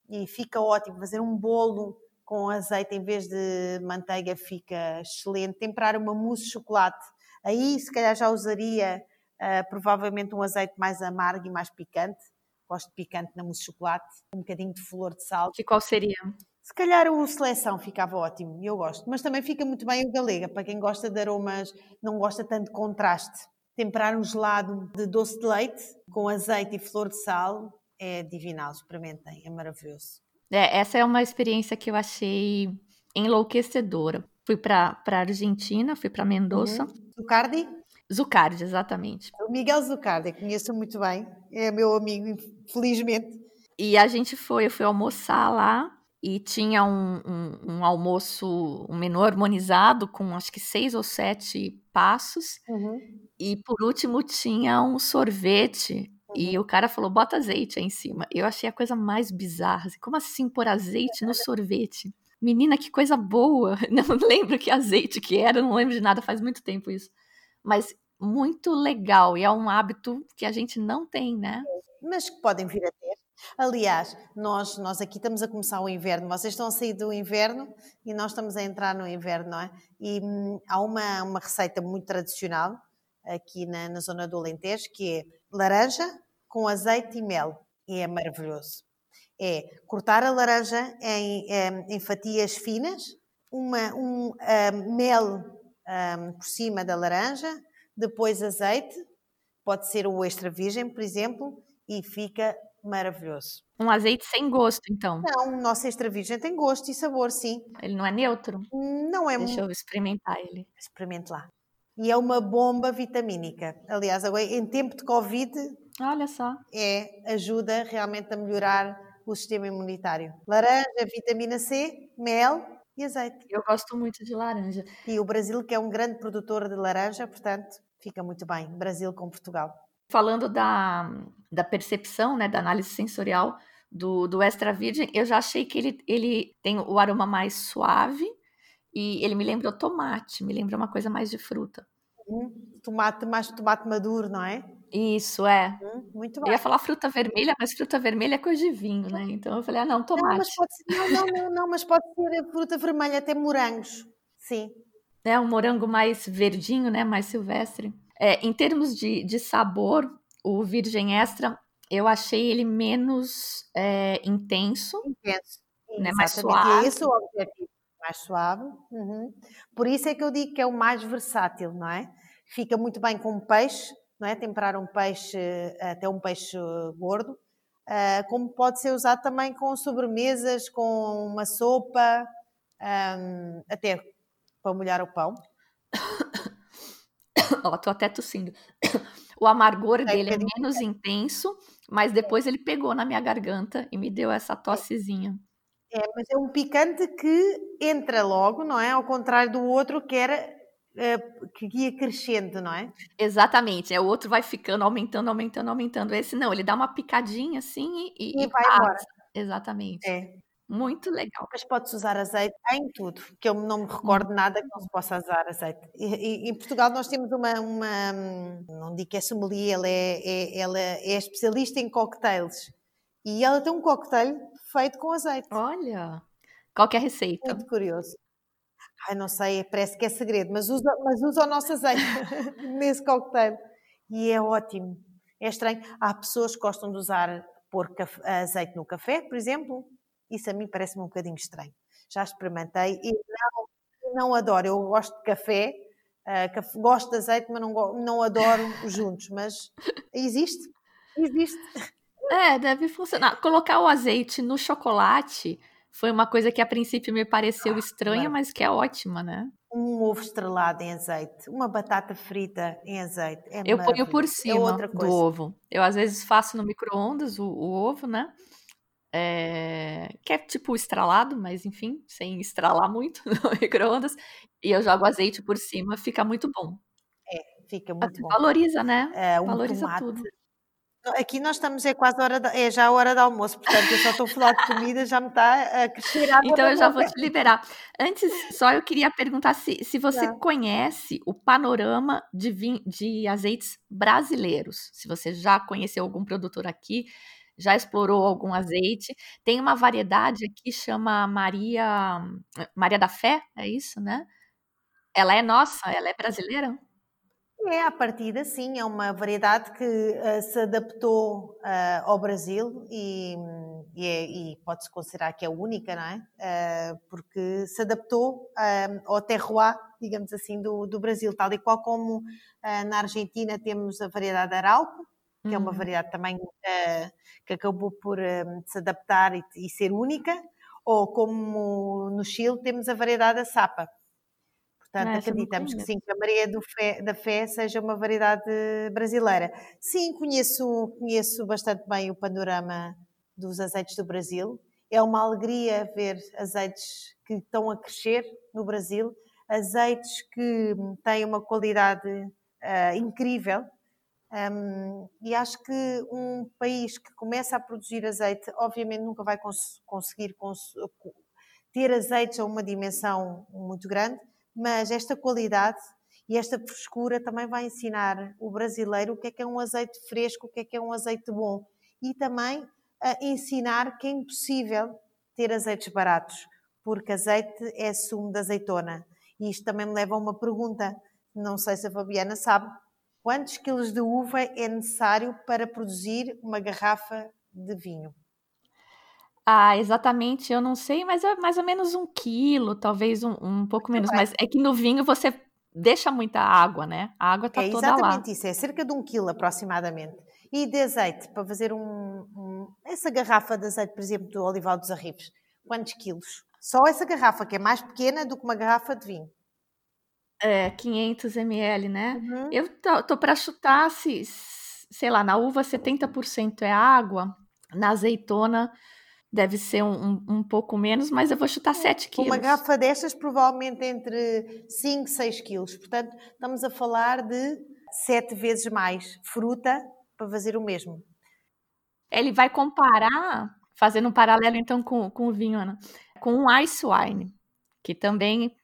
E fica ótimo fazer um bolo com azeite em vez de manteiga fica excelente. Temperar uma mousse de chocolate, aí se calhar já usaria uh, provavelmente um azeite mais amargo e mais picante. Gosto de picante na mousse de chocolate, um bocadinho de flor de sal. E qual seria? Se calhar o seleção ficava ótimo, eu gosto. Mas também fica muito bem o galega, para quem gosta de aromas, não gosta tanto de contraste temperar um gelado de doce de leite com azeite e flor de sal é divinal, experimentem, é maravilhoso. É, essa é uma experiência que eu achei enlouquecedora. Fui para a Argentina, fui para Mendoza. Uhum. Zucardi? Zucardi, exatamente. O Miguel Zucardi, conheço muito bem, é meu amigo, felizmente. E a gente foi, eu fui almoçar lá e tinha um, um, um, almoço, um menu harmonizado com acho que seis ou sete passos. Uhum. E por último tinha um sorvete. Uhum. E o cara falou: bota azeite aí em cima. Eu achei a coisa mais bizarra. Assim, como assim pôr azeite no sorvete? Menina, que coisa boa! Não lembro que azeite que era, não lembro de nada, faz muito tempo isso. Mas muito legal e é um hábito que a gente não tem, né? Mas que podem vir a ter. Aliás, nós, nós aqui estamos a começar o inverno, vocês estão a sair do inverno e nós estamos a entrar no inverno, não é? E hum, há uma, uma receita muito tradicional aqui na, na zona do Alentejo que é laranja com azeite e mel. E é maravilhoso. É cortar a laranja em, em, fatias finas, uma, um, um mel um, por cima da laranja, depois azeite, pode ser o extra virgem, por exemplo, e fica maravilhoso. Um azeite sem gosto, então? Não, o nosso extra virgem tem gosto e sabor, sim. Ele não é neutro? Não é Deixa eu experimentar ele. Experimente lá. E é uma bomba vitamínica. Aliás, agora em tempo de Covid, olha só, é ajuda realmente a melhorar o sistema imunitário. Laranja, vitamina C, mel e azeite. Eu gosto muito de laranja. E o Brasil, que é um grande produtor de laranja, portanto, fica muito bem. Brasil com Portugal. Falando da, da percepção, né, da análise sensorial do, do extra virgem, eu já achei que ele, ele tem o aroma mais suave e ele me lembrou tomate, me lembra uma coisa mais de fruta. Hum, tomate, mais tomate maduro, não é? Isso, é. Hum, muito bom. Eu ia falar fruta vermelha, mas fruta vermelha é coisa de vinho, né? Então eu falei, ah, não, tomate. Não, mas pode ser, não, não, não, não, mas pode ser fruta vermelha, até morangos. Sim. É um morango mais verdinho, né? Mais silvestre. É, em termos de, de sabor, o Virgem Extra, eu achei ele menos é, intenso. Intenso. Né, mais suave. E é esse o objetivo. Mais suave. Uhum. Por isso é que eu digo que é o mais versátil, não é? Fica muito bem com peixe, não é? Temperar um peixe, até um peixe gordo. Uh, como pode ser usado também com sobremesas, com uma sopa, um, até para molhar o pão. Ó, tô até tossindo. O amargor dele é menos intenso, mas depois ele pegou na minha garganta e me deu essa tossezinha. É, mas é um picante que entra logo, não é? Ao contrário do outro que era uh, que ia crescendo, não é? Exatamente. É, o outro vai ficando, aumentando, aumentando, aumentando. Esse não, ele dá uma picadinha assim e, e, e vai passa. embora. Exatamente. É. Muito legal. Mas pode-se usar azeite em tudo, que eu não me recordo nada que não se possa usar azeite. E, e, em Portugal nós temos uma, uma, não digo que é sommelier, ela é, é, ela é especialista em cocktails. E ela tem um cocktail feito com azeite. Olha, qual é a receita? Muito curioso. Ai, não sei, parece que é segredo, mas usa, mas usa o nosso azeite nesse cocktail. E é ótimo. É estranho. Há pessoas que gostam de usar, pôr azeite no café, por exemplo, isso a mim parece-me um bocadinho estranho. Já experimentei e não, não adoro. Eu gosto de café, uh, gosto de azeite, mas não, não adoro juntos. Mas existe, existe. É, deve funcionar. Colocar o azeite no chocolate foi uma coisa que a princípio me pareceu ah, estranha, mas que é ótima, né? Um ovo estrelado em azeite, uma batata frita em azeite. É eu ponho por é cima é do ovo. Eu às vezes faço no micro-ondas o, o, ovo, né? É, que é tipo estralado, mas enfim, sem estralar muito no micro-ondas. E eu jogo azeite por cima, fica muito bom. É, fica muito bom. Valoriza, né? É, um Valoriza tomate. tudo. Aqui nós estamos, é quase a hora, é já a hora do almoço, portanto eu só estou a falar de comida, já me está a crescer a Então eu já vou te liberar. Antes, só eu queria perguntar se, se você tá. conhece o panorama de, de azeites brasileiros, se você já conheceu algum produtor aqui, já explorou algum azeite. Tem uma variedade aqui chama Maria Maria da Fé, é isso, né? Ela é nossa, ela é brasileira? É, a partida sim, é uma variedade que uh, se adaptou uh, ao Brasil e, e, é, e pode-se considerar que é única, não é? Uh, porque se adaptou ao terroir, digamos assim, do, do Brasil, tal e qual como na Argentina temos a variedade Arauco, que uhum. é uma uhum. variedade também que acabou por se adaptar e, e, ser única, ou como no Chile temos a variedade Sapa. Portanto, Ah, não acreditamos que sim, que a Maria do Fé- da Fé seja uma variedade brasileira. Sim, conheço, conheço bastante bem o panorama dos azeites do Brasil. É uma alegria ver azeites que estão a crescer no Brasil, azeites que têm uma qualidade ah, incrível. Um, e acho que um país que começa a produzir azeite, obviamente nunca vai cons- conseguir cons- ter azeites a uma dimensão muito grande, mas esta qualidade e esta frescura também vai ensinar o brasileiro o que é que é um azeite fresco, o que é que é um azeite bom e também ensinar que é impossível ter azeites baratos, porque azeite é sumo de azeitona. E isto também me leva a uma pergunta, não sei se a Fabiana sabe, quantos quilos de uva é necessário para produzir uma garrafa de vinho? Ah, exatamente, eu não sei, mas é mais ou menos um quilo, talvez um, um pouco menos. Mas é que no vinho você deixa muita água, né? A água tá é toda lá. exatamente isso, é cerca de um quilo aproximadamente. E de azeite, para fazer um, um- essa garrafa de azeite, por exemplo, do Olival dos Arribes, quantos quilos? Só essa garrafa, que é mais pequena do que uma garrafa de vinho. É, 500 ml, né? Uhum. Eu tô, tô para chutar se, sei lá, na uva 70% é água, na azeitona deve ser um, um, um pouco menos, mas eu vou chutar 7 quilos. Uma garrafa destas, provavelmente entre 5 e 6 quilos. Portanto, estamos a falar de 7 vezes mais fruta para fazer o mesmo. Ele vai comparar, fazendo um paralelo então com, com o vinho, Ana, com o ice wine, que também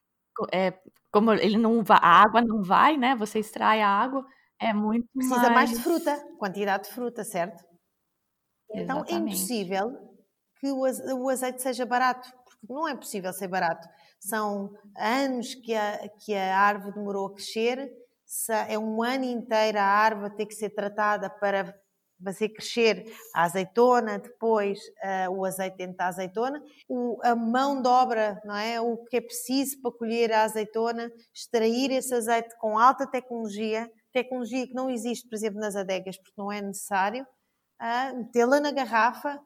é, como ele não a água não vai, né? Você extrai a água, é muito Precisa mais de fruta, quantidade de fruta, certo? Então é Exatamente. impossível que o aze- o azeite seja barato, porque não é possível ser barato. São anos que a, que a árvore demorou a crescer, é um ano inteiro a árvore ter que ser tratada para fazer crescer a azeitona, depois ah, o azeite dentro da azeitona, o- a mão de obra, não é? O que é preciso para colher a azeitona, extrair esse azeite com alta tecnologia, tecnologia que não existe, por exemplo, nas adegas, porque não é necessário, ah, metê-la na garrafa,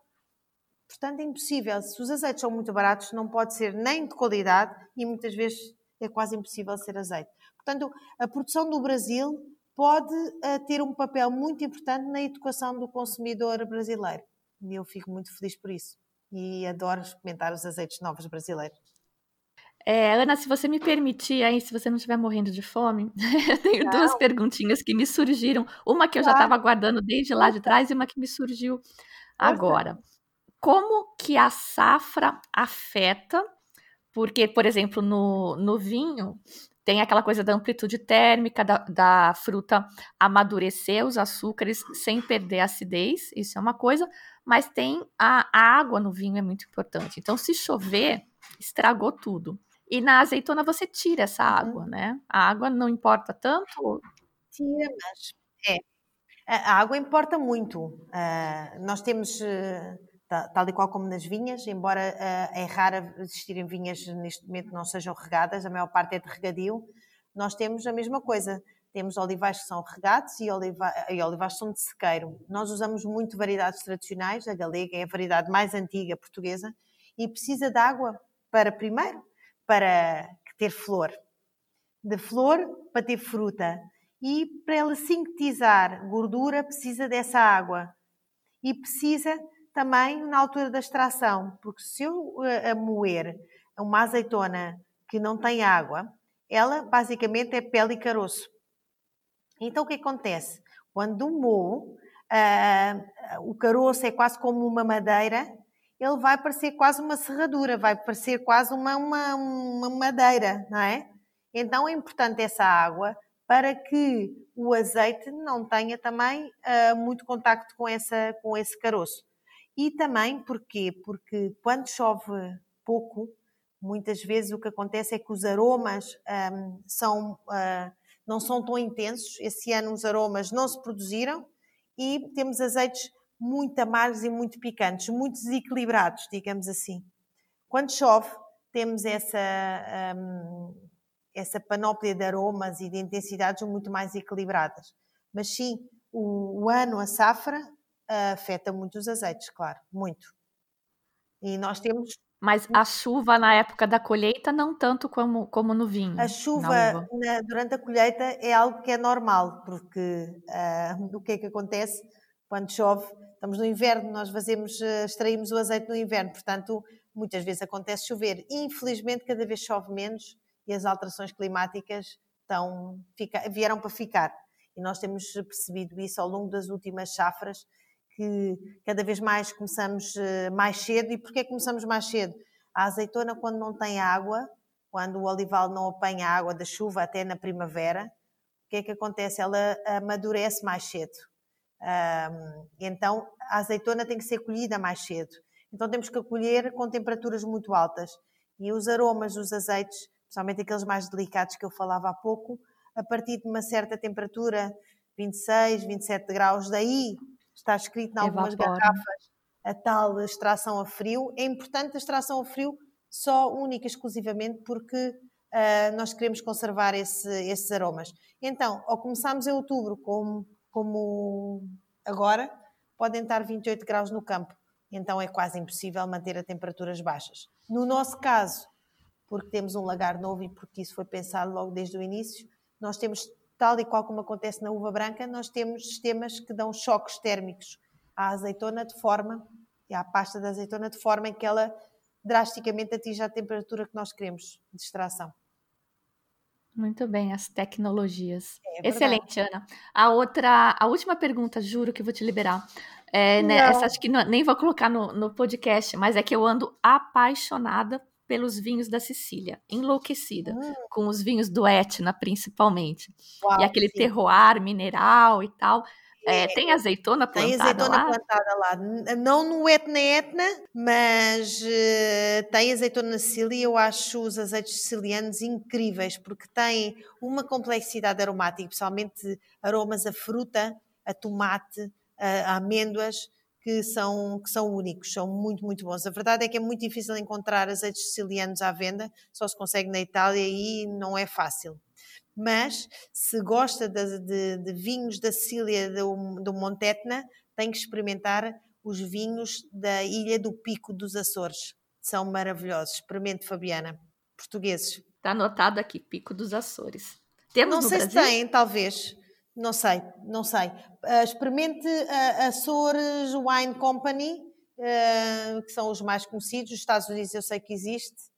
Portanto, é impossível. Se os azeites são muito baratos, não pode ser nem de qualidade e muitas vezes é quase impossível ser azeite. Portanto, a produção do Brasil pode eh, ter um papel muito importante na educação do consumidor brasileiro. E eu fico muito feliz por isso. E adoro experimentar os azeites novos brasileiros. É, Ana, se você me permitir, aí, se você não estiver morrendo de fome, eu tenho duas perguntinhas que me surgiram. Uma que eu já Claro. estava guardando desde lá de trás e uma que me surgiu agora. Como que a safra afeta? Porque, por exemplo, no, no vinho tem aquela coisa da amplitude térmica, da, da fruta amadurecer os açúcares sem perder a acidez, isso é uma coisa, mas tem a, a água no vinho é muito importante. Então, se chover, estragou tudo. E na azeitona você tira essa água, né? A água não importa tanto. Tira, mas é. A a água importa muito. Ah, nós temos, ta- tal e qual como nas vinhas, embora ah, é raro existirem vinhas neste momento que não sejam regadas, a maior parte é de regadio, nós temos a mesma coisa. Temos olivais que são regados e, oliva e olivais que são de sequeiro. Nós usamos muito variedades tradicionais, a galega é a variedade mais antiga portuguesa, e precisa de água para, primeiro, para ter flor de flor para ter fruta. E para ela sintetizar gordura, precisa dessa água. E precisa também na altura da extração, porque se eu eh, a moer uma azeitona que não tem água, ela basicamente é pele e caroço. Então o que acontece? Quando moo, ah, o caroço é quase como uma madeira, ele vai parecer quase uma serradura, vai parecer quase uma, uma, uma madeira, não é? Então é importante essa água para que o azeite não tenha também ah, muito contacto com, essa, com esse caroço. E também porquê? Porque quando chove pouco, muitas vezes o que acontece é que os aromas ahm, são, ah, não são tão intensos. Esse ano os aromas não se produziram e temos azeites muito amargos e muito picantes, muito desequilibrados, digamos assim. Quando chove, temos essa, ahm, essa panóplia de aromas e de intensidades muito mais equilibradas. Mas sim, o, o ano, a safra, afeta muito os azeites, claro, muito. E nós temos Mas a chuva na época da colheita, não tanto como, como no vinho. A chuva na, durante a colheita é algo que é normal, porque uh, o que é que acontece quando chove? Estamos no inverno, nós fazemos, uh, extraímos o azeite no inverno, portanto, muitas vezes acontece chover. Infelizmente, cada vez chove menos e as alterações climáticas estão, fica, vieram para ficar. E nós temos percebido isso ao longo das últimas safras que cada vez mais começamos eh, mais cedo. E porquê começamos mais cedo? A azeitona, quando não tem água, quando o olival não apanha água da chuva até na primavera, o que é que acontece? Ela amadurece mais cedo. Então, a azeitona tem que ser colhida mais cedo. Então, temos que colher com temperaturas muito altas. E os aromas dos azeites, principalmente aqueles mais delicados que eu falava há pouco, a partir de uma certa temperatura, 26, 27 graus, daí está escrito em algumas Evapora. garrafas a tal extração a frio. É importante a extração a frio só única e exclusivamente porque uh, nós queremos conservar esse, esses aromas. Então, ao começarmos em outubro, como, como agora, podem estar 28 graus no campo. Então é quase impossível manter a temperaturas baixas. No nosso caso, porque temos um lagar novo e porque isso foi pensado logo desde o início, nós temos tal e qual como acontece na uva branca, nós temos sistemas que dão choques térmicos à azeitona de forma, e à pasta da azeitona de forma em que ela drasticamente atinge a temperatura que nós queremos de extração. Muito bem, as tecnologias. É Excelente, Ana. A outra, a última pergunta, juro que vou te liberar. É, né, essa acho que não, nem vou colocar no, no podcast, mas é que eu ando apaixonada pelos vinhos da Sicília, enlouquecida hum. com os vinhos do Etna, principalmente. Uau, e aquele sim. terroir mineral e tal. É, tem azeitona plantada Tem azeitona lá? plantada lá. Não no Etna Etna, mas uh, tem azeitona na Sicília. Eu acho os azeites sicilianos incríveis, porque têm uma complexidade aromática, especialmente aromas a fruta, a tomate, a, a amêndoas que são, que são únicos, são muito, muito bons. A verdade é que é muito difícil encontrar azeites sicilianos à venda, só se consegue na Itália e não é fácil. Mas, se gosta de, de, de vinhos da Sicília, do, do Montetna, tem que experimentar os vinhos da Ilha do Pico dos Açores. São maravilhosos. Experimente, Fabiana. Portugueses. Está anotado aqui, Pico dos Açores. Temos não sei Brasil? se tem, talvez. Não sei, não sei. Uh, experimente a Açores Wine Company, uh, que são os mais conhecidos. Os Estados Unidos eu sei que existe.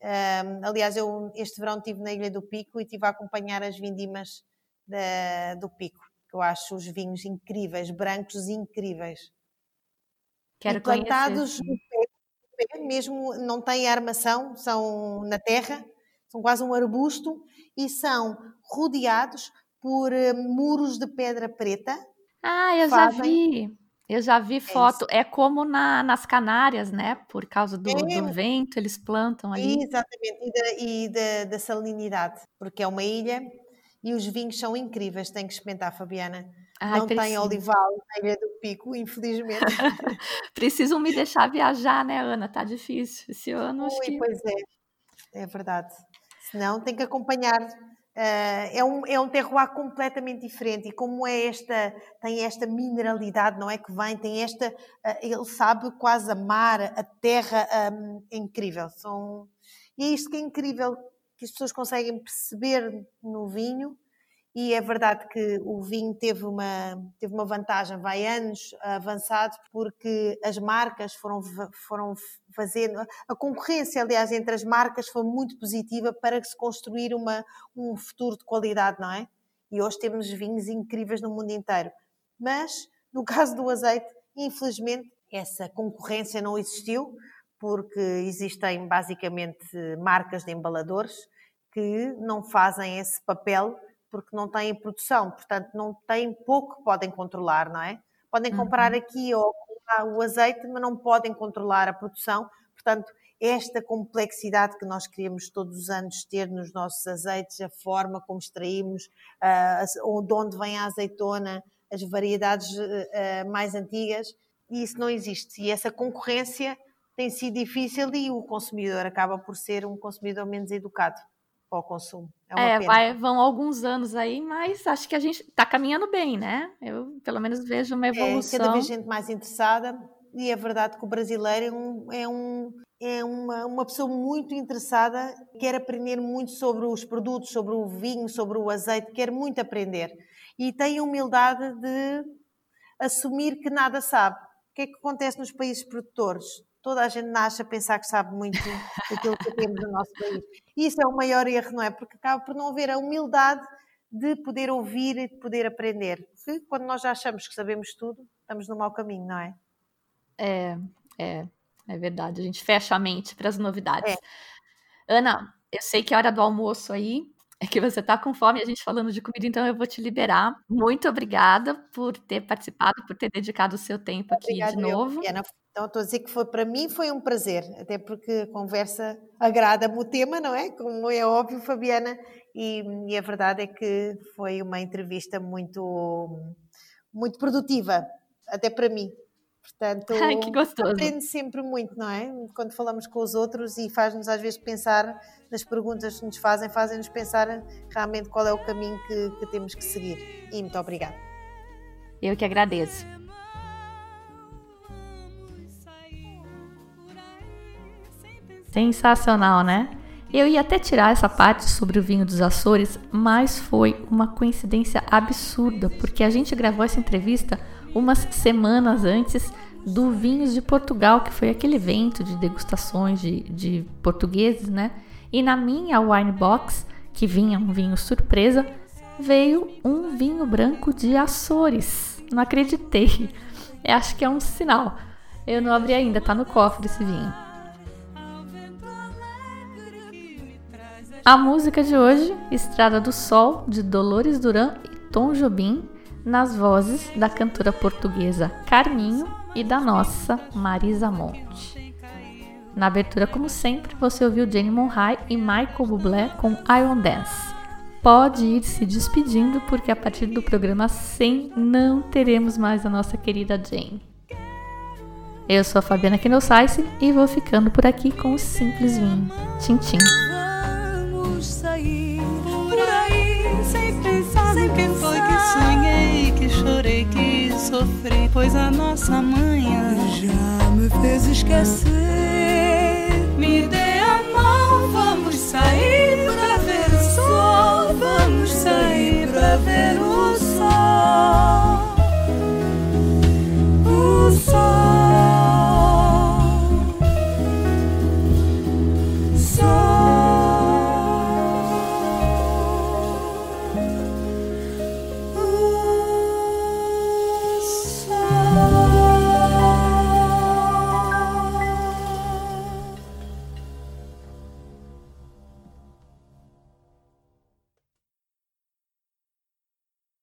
Uh, aliás, eu este verão estive na Ilha do Pico e estive a acompanhar as vindimas da, do Pico, que eu acho os vinhos incríveis, brancos incríveis. Quero plantados no pé, mesmo não têm armação, são na terra, são quase um arbusto e são rodeados por uh, muros de pedra preta. Ah, eu fazem... já vi. Eu já vi é foto. É, é como na, nas Canárias, né? Por causa do, é. do, vento, eles plantam ali. Exatamente, e, da, e da, da, salinidade, porque é uma ilha e os vinhos são incríveis. Tem que experimentar, Fabiana. Ai, Não preciso. tem olival na Ilha do Pico, infelizmente. Precisam me deixar viajar, né, Ana? Tá difícil. Esse ano, Ui, acho que. Pois é, é verdade. Senão tem que acompanhar é, um, é um terroir completamente diferente e como é esta, tem esta mineralidade, não é que vem, tem esta, uh, ele sabe quase amar a terra, um, é incrível. São, e é isto que é incrível, que as pessoas conseguem perceber no vinho, e é verdade que o vinho teve uma, teve uma vantagem, vai anos avançado, porque as marcas foram, foram fazendo. A concorrência, aliás, entre as marcas foi muito positiva para se construir uma, um futuro de qualidade, não é? E hoje temos vinhos incríveis no mundo inteiro. Mas, no caso do azeite, infelizmente, essa concorrência não existiu, porque existem basicamente marcas de embaladores que não fazem esse papel porque não têm produção, portanto não têm pouco que podem controlar, não é? Podem comprar uhum. aqui ou o azeite, mas não podem controlar a produção, portanto esta complexidade que nós queremos todos os anos ter nos nossos azeites, a forma como extraímos, uh, de onde vem a azeitona, as variedades uh, mais antigas, e isso não existe. E essa concorrência tem sido difícil e o consumidor acaba por ser um consumidor menos educado ao consumo. É, é vai, vão alguns anos aí, mas acho que a gente está caminhando bem, né? Eu pelo menos vejo uma evolução. É, cada vez gente mais interessada e é verdade que o brasileiro é, um, é, um, é uma, uma pessoa muito interessada, quer aprender muito sobre os produtos, sobre o vinho, sobre o azeite, quer muito aprender. E tem a humildade de assumir que nada sabe. O que é que acontece nos países produtores? Toda a gente nasce a pensar que sabe muito daquilo que temos no nosso país. E isso é o maior erro, não é? Porque acaba por não haver a humildade de poder ouvir e de poder aprender. Porque quando nós já achamos que sabemos tudo, estamos no mau caminho, não é? É, é, é verdade. A gente fecha a mente para as novidades. É. Ana, eu sei que é hora do almoço aí, é que você está com fome, a gente falando de comida, então eu vou te liberar. Muito obrigada por ter participado, por ter dedicado o seu tempo aqui de novo. Eu, então, estou a dizer que foi, para mim foi um prazer, até porque a conversa agrada-me o tema, não é? Como é óbvio, Fabiana, e, e, a verdade é que foi uma entrevista muito, muito produtiva, até para mim. Portanto, Ai, aprende sempre muito, não é? Quando falamos com os outros e faz-nos às vezes pensar nas perguntas que nos fazem, fazem-nos pensar realmente qual é o caminho que, que temos que seguir. E muito obrigada. Eu que agradeço. Sensacional, né? Eu ia até tirar essa parte sobre o vinho dos Açores, mas foi uma coincidência absurda, porque a gente gravou essa entrevista umas semanas antes do Vinhos de Portugal, que foi aquele evento de degustações de, de portugueses, né? E na minha wine box, que vinha um vinho surpresa, veio um vinho branco de Açores. Não acreditei. Eu acho que é um sinal. Eu não abri ainda, tá no cofre esse vinho. A música de hoje, Estrada do Sol, de Dolores Duran e Tom Jobim, nas vozes da cantora portuguesa Carminho e da nossa Marisa Monte. Na abertura, como sempre, você ouviu Jenny Monrai e Michael Bublé com I Dance. Pode ir se despedindo, porque a partir do programa 100 não teremos mais a nossa querida Jane. Eu sou a Fabiana Kenosaisen e vou ficando por aqui com o Simples Vinho. Tchim, tchim. Vamos sair por aí sem pensar sem foi que sonhei, que chorei, que sofrer, pois a nossa manhã já me fez esquecer. Me dê a mão, vamos sair pra ver o sol, vamos sair pra ver o sol. O sol.